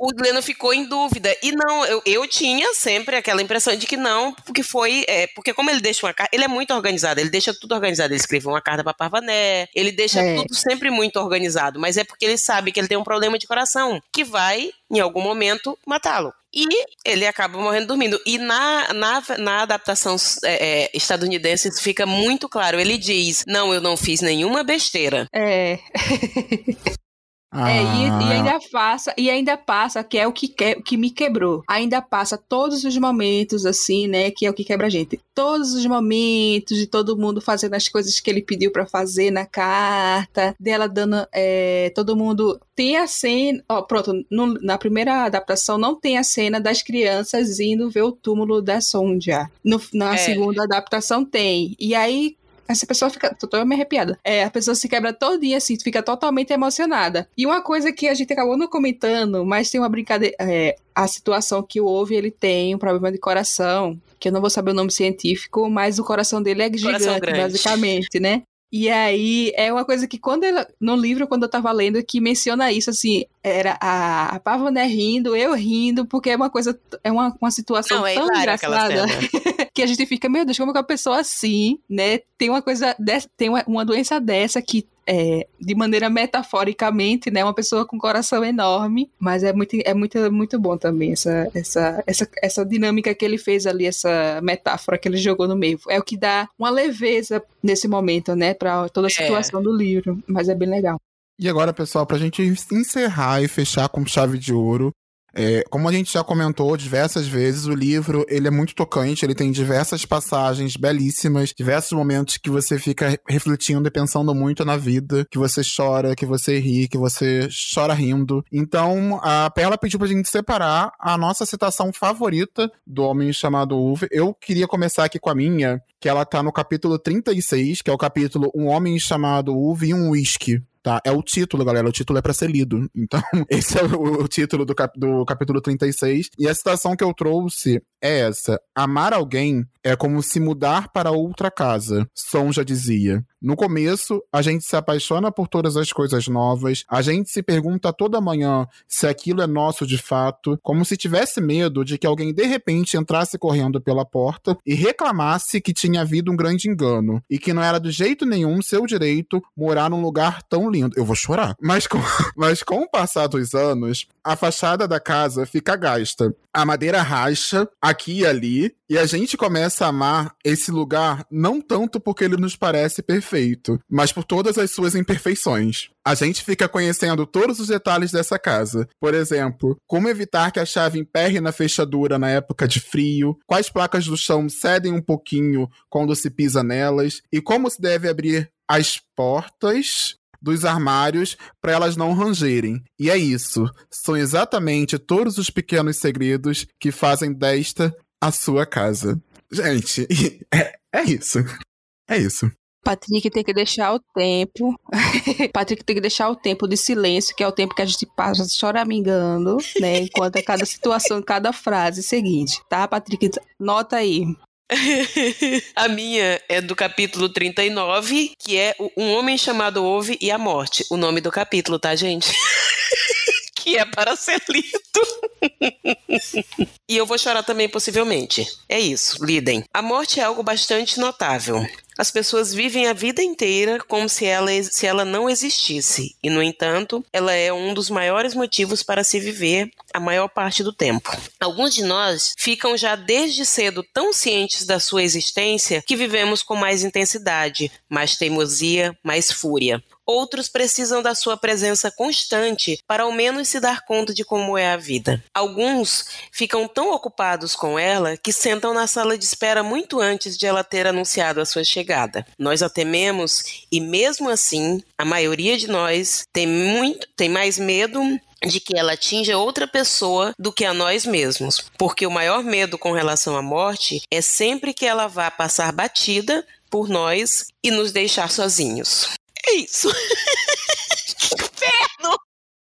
o Leno ficou em dúvida. E não, eu, eu tinha sempre aquela impressão de que não, porque foi. É, porque como ele deixa uma carta. Ele é muito organizado, ele deixa tudo organizado. Ele escreveu uma carta pra Parvané, ele deixa é. tudo sempre muito organizado. Mas é porque ele sabe que ele tem um problema de coração, que vai, em algum momento, matá-lo. E ele acaba morrendo dormindo. E na, na, na adaptação é, é, estadunidense isso fica muito claro. Ele diz: Não, eu não fiz nenhuma besteira. É. Ah. É, e, e, ah. ainda passa, e ainda passa, que é o que, que, que me quebrou. Ainda passa todos os momentos, assim, né? Que é o que quebra a gente. Todos os momentos de todo mundo fazendo as coisas que ele pediu para fazer na carta, dela dando. É, todo mundo. Tem a cena. Ó, pronto, no, na primeira adaptação não tem a cena das crianças indo ver o túmulo da Sonja. No, na é. segunda adaptação tem. E aí, essa pessoa fica. Tô toda me arrepiada. É, a pessoa se quebra todinha assim, fica totalmente emocionada. E uma coisa que a gente acabou não comentando, mas tem uma brincadeira. É, a situação que o Ove ele tem um problema de coração, que eu não vou saber o nome científico, mas o coração dele é gigante, basicamente, né? E aí é uma coisa que quando ela, no livro, quando eu tava lendo, que menciona isso, assim, era a, a Pavoné rindo, eu rindo, porque é uma coisa, é uma, uma situação Não, é tão engraçada que a gente fica, meu Deus, como é que uma pessoa assim, né, tem uma coisa, dessa, tem uma, uma doença dessa que é, de maneira metaforicamente, né? Uma pessoa com um coração enorme, mas é muito, é muito, muito bom também essa, essa, essa, essa dinâmica que ele fez ali, essa metáfora que ele jogou no meio. É o que dá uma leveza nesse momento, né? Para toda a é. situação é. do livro, mas é bem legal. E agora, pessoal, para a gente encerrar e fechar com chave de ouro, é, como a gente já comentou diversas vezes, o livro ele é muito tocante, ele tem diversas passagens belíssimas, diversos momentos que você fica refletindo e pensando muito na vida, que você chora, que você ri, que você chora rindo. Então, a Perla pediu pra gente separar a nossa citação favorita do Homem Chamado Uve. Eu queria começar aqui com a minha, que ela tá no capítulo 36, que é o capítulo Um Homem Chamado Uve e um Whisky tá? É o título, galera. O título é para ser lido. Então, esse é o, o título do, cap, do capítulo 36. E a citação que eu trouxe é essa: Amar alguém é como se mudar para outra casa. Som já dizia. No começo, a gente se apaixona por todas as coisas novas, a gente se pergunta toda manhã se aquilo é nosso de fato, como se tivesse medo de que alguém de repente entrasse correndo pela porta e reclamasse que tinha havido um grande engano e que não era de jeito nenhum seu direito morar num lugar tão lindo. Eu vou chorar. Mas com, mas com o passar dos anos, a fachada da casa fica gasta. A madeira racha aqui e ali, e a gente começa a amar esse lugar não tanto porque ele nos parece perfeito, mas por todas as suas imperfeições. A gente fica conhecendo todos os detalhes dessa casa. Por exemplo, como evitar que a chave emperre na fechadura na época de frio, quais placas do chão cedem um pouquinho quando se pisa nelas, e como se deve abrir as portas dos armários para elas não rangerem. E é isso. São exatamente todos os pequenos segredos que fazem desta a sua casa. Gente, é, é isso. É isso. Patrick tem que deixar o tempo. Patrick tem que deixar o tempo de silêncio, que é o tempo que a gente passa choramingando, né? Enquanto é cada situação, cada frase seguinte, tá, Patrick? Nota aí. a minha é do capítulo 39, que é Um Homem Chamado Ouve e a Morte. O nome do capítulo, tá, gente? que é para ser lido. e eu vou chorar também, possivelmente. É isso, lidem. A morte é algo bastante notável. As pessoas vivem a vida inteira como se ela, se ela não existisse, e, no entanto, ela é um dos maiores motivos para se viver a maior parte do tempo. Alguns de nós ficam já desde cedo tão cientes da sua existência que vivemos com mais intensidade, mais teimosia, mais fúria. Outros precisam da sua presença constante para ao menos se dar conta de como é a vida. Alguns ficam tão ocupados com ela que sentam na sala de espera muito antes de ela ter anunciado a sua chegada. Nós a tememos e mesmo assim, a maioria de nós tem muito tem mais medo de que ela atinja outra pessoa do que a nós mesmos, porque o maior medo com relação à morte é sempre que ela vá passar batida por nós e nos deixar sozinhos. É isso. que inferno!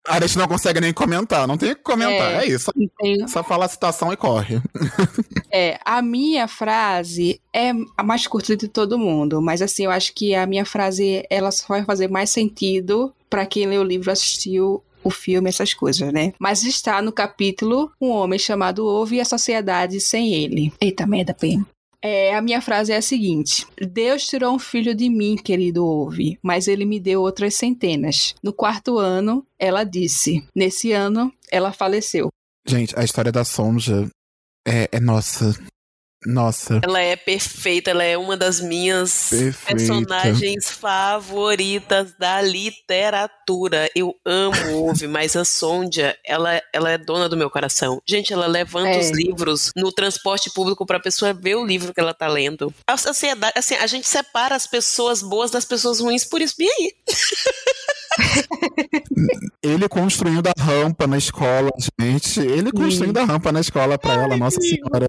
A gente não consegue nem comentar, não tem o que comentar, é, é isso. Tenho... Só fala a citação e corre. é, a minha frase é a mais curta de todo mundo, mas assim, eu acho que a minha frase ela só vai fazer mais sentido para quem lê o livro, assistiu o filme, essas coisas, né? Mas está no capítulo Um Homem Chamado Ouve e a Sociedade Sem Ele. Eita merda, PM. É, a minha frase é a seguinte: Deus tirou um filho de mim, querido ouve, mas ele me deu outras centenas. No quarto ano, ela disse. Nesse ano, ela faleceu. Gente, a história da Sonja é, é nossa. Nossa. Ela é perfeita, ela é uma das minhas perfeita. personagens favoritas da literatura. Eu amo Ove, mas a Sonja, ela, ela é dona do meu coração. Gente, ela levanta é. os livros no transporte público para a pessoa ver o livro que ela tá lendo. A sociedade, assim, a gente separa as pessoas boas das pessoas ruins por isso. E aí? ele construindo a rampa na escola, gente. Ele construindo a rampa na escola para ela, Nossa Senhora.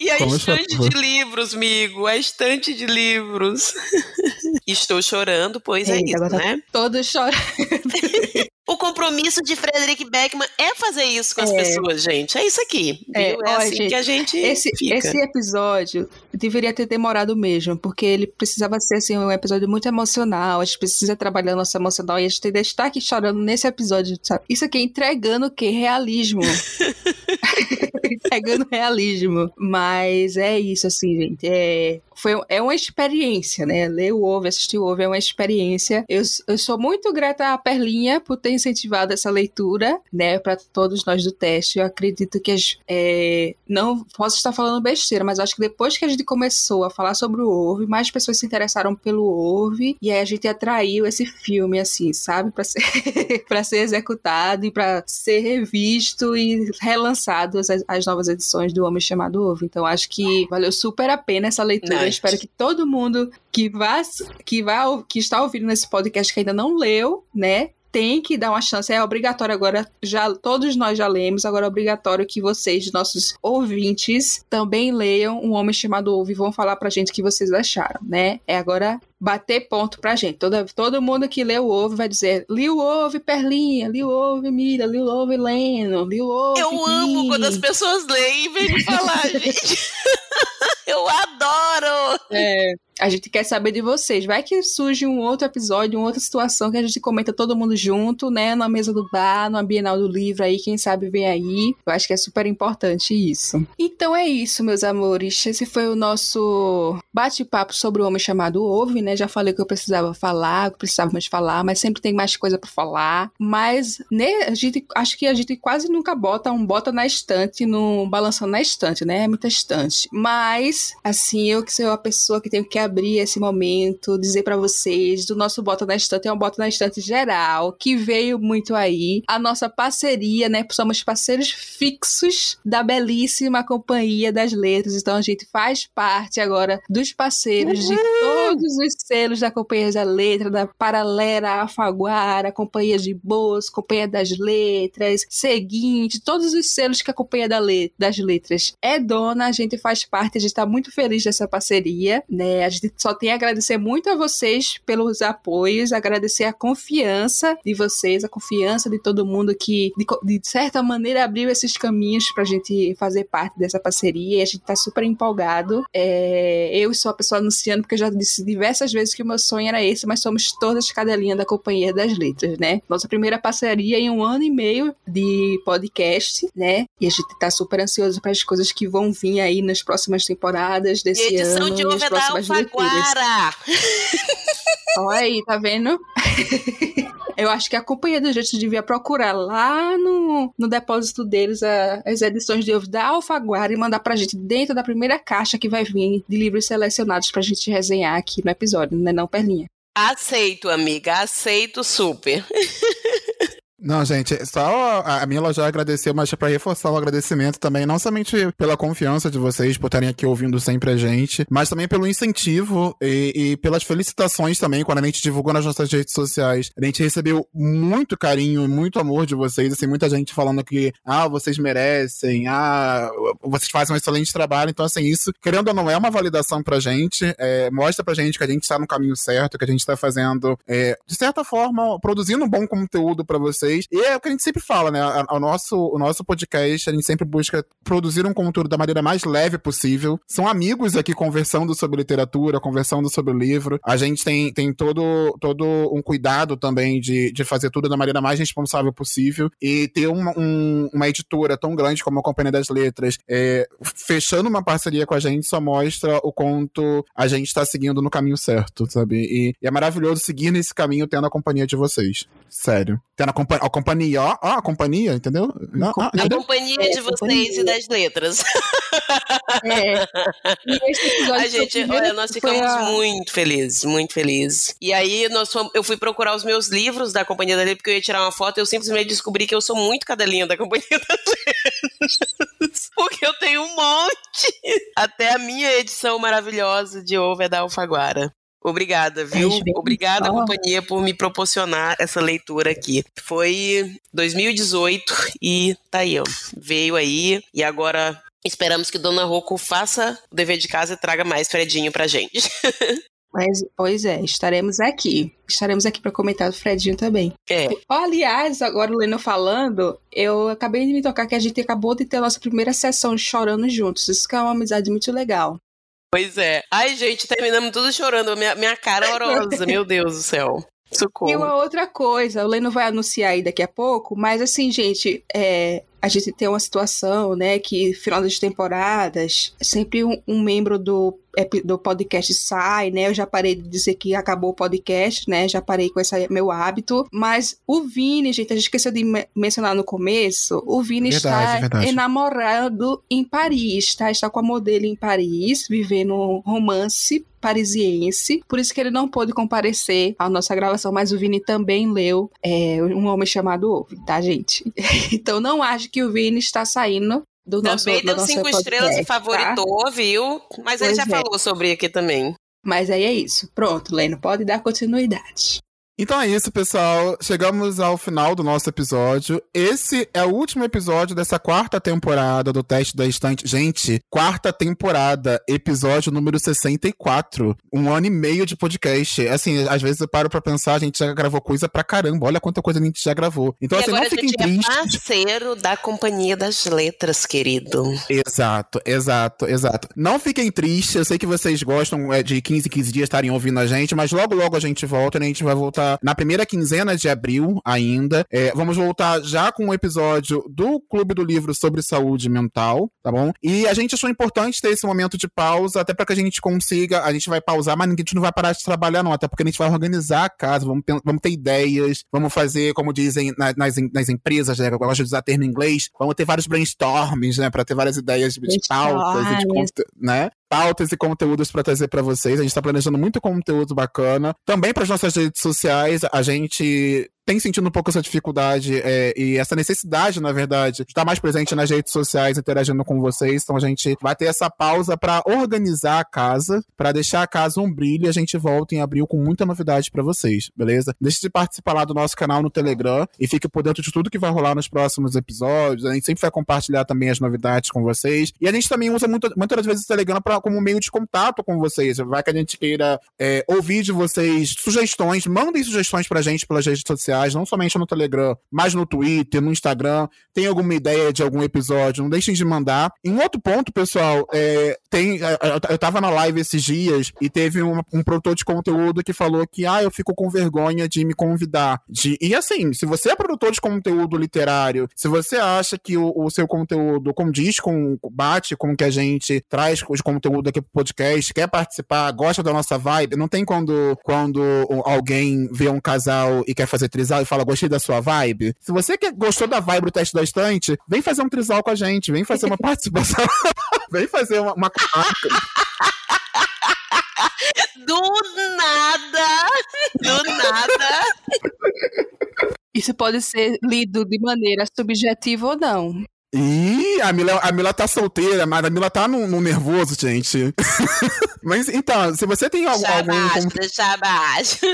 E a Como estante de livros, amigo, a estante de livros. Estou chorando, pois é isso, tá né? Todos chorando. O compromisso de Frederick Beckman é fazer isso com as é. pessoas, gente. É isso aqui. É, é assim gente, que a gente. Esse, fica. esse episódio deveria ter demorado mesmo, porque ele precisava ser assim, um episódio muito emocional. A gente precisa trabalhar nosso emocional e a gente tem aqui chorando nesse episódio, sabe? Isso aqui é entregando o quê? Realismo. entregando realismo. Mas é isso, assim, gente. É, foi, é uma experiência, né? Ler o Ovo, assistir o Ovo é uma experiência. Eu, eu sou muito grata à Perlinha por ter incentivado essa leitura, né, para todos nós do teste. Eu acredito que as, é, não posso estar falando besteira, mas acho que depois que a gente começou a falar sobre o Orve, mais pessoas se interessaram pelo Orve e aí a gente atraiu esse filme assim, sabe, para ser para ser executado e para ser revisto e relançado as, as, novas edições do Homem Chamado Orve. Então acho que valeu super a pena essa leitura. Eu espero que todo mundo que vá que vá que está ouvindo nesse podcast que ainda não leu, né, tem que dar uma chance. É obrigatório agora, já todos nós já lemos, agora é obrigatório que vocês, nossos ouvintes, também leiam Um Homem Chamado Ouve e vão falar pra gente o que vocês acharam, né? É agora bater ponto pra gente. Todo, todo mundo que lê o Ouve vai dizer: li o Ouve, Perlinha, li o Ouve, Mira, li o Ouve, Leno, li o Ouve. Eu Gui. amo quando as pessoas leem e vêm falar, gente. Eu adoro! É. A gente quer saber de vocês. Vai que surge um outro episódio, uma outra situação que a gente comenta todo mundo junto, né? Na mesa do bar, no Bienal do Livro aí, quem sabe vem aí. Eu acho que é super importante isso. Então é isso, meus amores. Esse foi o nosso bate-papo sobre o homem chamado Ove, né? Já falei que eu precisava falar, que precisávamos falar, mas sempre tem mais coisa para falar. Mas né, a gente, acho que a gente quase nunca bota um bota na estante, no balançando na estante, né? É muita estante. Mas, assim, eu que sou a pessoa que tenho que abrir esse momento, dizer para vocês do nosso Bota na Estante, é um Bota na Estante geral, que veio muito aí. A nossa parceria, né? Somos parceiros fixos da belíssima Companhia das Letras. Então a gente faz parte agora dos parceiros uhum. de todos os selos da Companhia da Letra, da Paralela, Afaguara, Companhia de Boas, Companhia das Letras, Seguinte, todos os selos que a Companhia da Le das Letras é dona, a gente faz parte, a gente tá muito feliz dessa parceria, né? A gente gente só tem a agradecer muito a vocês pelos apoios, agradecer a confiança de vocês, a confiança de todo mundo que, de, de certa maneira, abriu esses caminhos pra gente fazer parte dessa parceria. E a gente tá super empolgado. É, eu sou a pessoa anunciando, porque eu já disse diversas vezes que o meu sonho era esse, mas somos todas cadelinha da Companhia das Letras, né? Nossa primeira parceria em um ano e meio de podcast, né? E a gente tá super ansioso para as coisas que vão vir aí nas próximas temporadas desse e edição ano. de Over da Alfaguara! Olha aí, tá vendo? Eu acho que a Companhia dos Jeitos devia procurar lá no, no depósito deles a, as edições de ovo da Alfaguara e mandar pra gente dentro da primeira caixa que vai vir de livros selecionados pra gente resenhar aqui no episódio, né não, Perlinha? Aceito, amiga, aceito super. Não, gente, só a Mila já agradeceu, mas para reforçar o agradecimento também, não somente pela confiança de vocês por estarem aqui ouvindo sempre a gente, mas também pelo incentivo e, e, pelas felicitações também, quando a gente divulgou nas nossas redes sociais. A gente recebeu muito carinho e muito amor de vocês, assim, muita gente falando que, ah, vocês merecem, ah, vocês fazem um excelente trabalho. Então, assim, isso, querendo ou não, é uma validação pra gente, é, mostra pra gente que a gente tá no caminho certo, que a gente tá fazendo, é, de certa forma, produzindo um bom conteúdo para vocês vocês. E é o que a gente sempre fala, né? O nosso, o nosso podcast, a gente sempre busca produzir um conteúdo da maneira mais leve possível. São amigos aqui conversando sobre literatura, conversando sobre o livro. A gente tem, tem todo, todo um cuidado também de, de fazer tudo da maneira mais responsável possível. E ter uma, um, uma editora tão grande como a Companhia das Letras é, fechando uma parceria com a gente só mostra o quanto a gente está seguindo no caminho certo, sabe? E, e, é maravilhoso seguir nesse caminho tendo a companhia de vocês. Sério. Tendo a, compa a companhia, ó, ó, a companhia, entendeu? Não, a entendeu? companhia é, de vocês companhia. e das letras. É. a gente, olha, nós ficamos a... muito felizes, muito felizes. E aí nós fomos, eu fui procurar os meus livros da Companhia da Letra, porque eu ia tirar uma foto e eu simplesmente descobri que eu sou muito cadelinha da Companhia das Letras. Porque eu tenho um monte. Até a minha edição maravilhosa de Over da Alfaguara. Obrigada, viu? Obrigada, companhia, por me proporcionar essa leitura aqui. Foi 2018 e tá aí, ó. Veio aí e agora esperamos que Dona Rocco faça o dever de casa e traga mais Fredinho pra gente. Mas, pois é, estaremos aqui. Estaremos aqui para comentar do Fredinho também. É. Aliás, agora o Leno falando, eu acabei de me tocar que a gente acabou de ter a nossa primeira sessão de chorando juntos. Isso que é uma amizade muito legal. Pois é. Ai, gente, terminamos tudo chorando. Minha, minha cara é horrorosa, meu Deus do céu. Socorro. E uma outra coisa, o Leno vai anunciar aí daqui a pouco, mas assim, gente, é, a gente tem uma situação, né, que final das temporadas, sempre um, um membro do do podcast sai, né? Eu já parei de dizer que acabou o podcast, né? Já parei com esse meu hábito. Mas o Vini, gente, a gente esqueceu de mencionar no começo. O Vini verdade, está verdade. enamorado em Paris, tá? Está com a modelo em Paris, vivendo um romance parisiense, por isso que ele não pôde comparecer à nossa gravação, mas o Vini também leu é, Um Homem Chamado Ove, tá, gente? então não acho que o Vini está saindo do nosso Também deu cinco podcast, estrelas e favoritou, tá? viu? Mas pois ele já é. falou sobre aqui também. Mas aí é isso. Pronto, Leno, pode dar continuidade. Então é isso, pessoal. Chegamos ao final do nosso episódio. Esse é o último episódio dessa quarta temporada do Teste da Estante. Gente, quarta temporada, episódio número 64. Um ano e meio de podcast. Assim, às vezes eu paro pra pensar, a gente já gravou coisa pra caramba. Olha quanta coisa a gente já gravou. Então, e assim, não fiquem tristes. É parceiro da Companhia das Letras, querido. Exato, exato, exato. Não fiquem tristes. Eu sei que vocês gostam é, de 15 15 dias estarem ouvindo a gente, mas logo, logo a gente volta e a gente vai voltar na primeira quinzena de abril ainda. É, vamos voltar já com um episódio do Clube do Livro sobre saúde mental, tá bom? E a gente achou importante ter esse momento de pausa, até para que a gente consiga. A gente vai pausar, mas a gente não vai parar de trabalhar, não. Até porque a gente vai organizar a casa, vamos, vamos ter ideias, vamos fazer, como dizem nas, nas empresas, né? Eu gosto de usar termo em inglês, vamos ter vários brainstormings, né? Para ter várias ideias de, de pautas, de, né? Pautas e conteúdos para trazer para vocês. A gente está planejando muito conteúdo bacana. Também para as nossas redes sociais, a gente tem sentido um pouco essa dificuldade é, e essa necessidade, na verdade, de estar mais presente nas redes sociais, interagindo com vocês. Então a gente vai ter essa pausa para organizar a casa, para deixar a casa um brilho e a gente volta em abril com muita novidade para vocês, beleza? Deixe de participar lá do nosso canal no Telegram e fique por dentro de tudo que vai rolar nos próximos episódios. A gente sempre vai compartilhar também as novidades com vocês. E a gente também usa muito, muitas vezes o Telegram pra, como meio de contato com vocês. Vai que a gente queira é, ouvir de vocês sugestões, mandem sugestões pra gente pelas redes sociais, não somente no Telegram, mas no Twitter, no Instagram. Tem alguma ideia de algum episódio? Não deixem de mandar. Em outro ponto, pessoal, é, tem, eu tava na live esses dias e teve um, um produtor de conteúdo que falou que, ah, eu fico com vergonha de me convidar. De... E assim, se você é produtor de conteúdo literário, se você acha que o, o seu conteúdo condiz com, bate com o que a gente traz de conteúdo aqui pro podcast, quer participar, gosta da nossa vibe, não tem quando, quando alguém vê um casal e quer fazer trisal e fala, gostei da sua vibe. Se você que gostou da vibe do teste da estante, vem fazer um trisal com a gente, vem fazer uma participação, vem fazer uma, uma Do nada! Do nada! Isso pode ser lido de maneira subjetiva ou não. Ih, a Mila, a Mila tá solteira, mas a Mila tá no, no nervoso, gente. mas então, se você tem algum. algum deixa abaixo.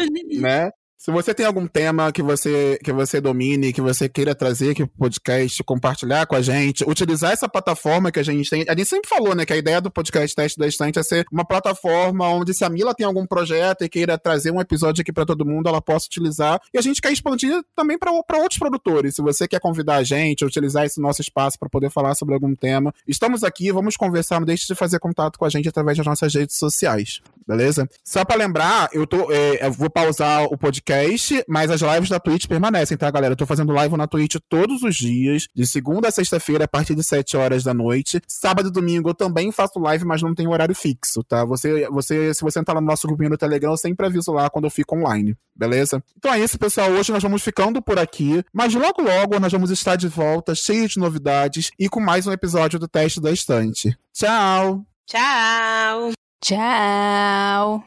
Né? Se você tem algum tema que você, que você domine, que você queira trazer aqui pro podcast, compartilhar com a gente, utilizar essa plataforma que a gente tem. A gente sempre falou, né, que a ideia do podcast Teste da Estante é ser uma plataforma onde se a Mila tem algum projeto e queira trazer um episódio aqui para todo mundo, ela possa utilizar. E a gente quer expandir também para outros produtores. Se você quer convidar a gente, utilizar esse nosso espaço para poder falar sobre algum tema, estamos aqui, vamos conversar, não deixe de fazer contato com a gente através das nossas redes sociais, beleza? Só para lembrar, eu tô, é, eu vou pausar o podcast podcast, mas as lives da Twitch permanecem, tá, galera? Eu tô fazendo live na Twitch todos os dias, de segunda a sexta-feira, a partir de 7 horas da noite. Sábado e domingo eu também faço live, mas não tem horário fixo, tá? Você, você, se você entrar no nosso grupinho no Telegram, eu sempre aviso lá quando eu fico online, beleza? Então é isso, pessoal. Hoje nós vamos ficando por aqui, mas logo logo nós vamos estar de volta, cheio de novidades e com mais um episódio do Teste da Estante. Tchau! Tchau! Tchau!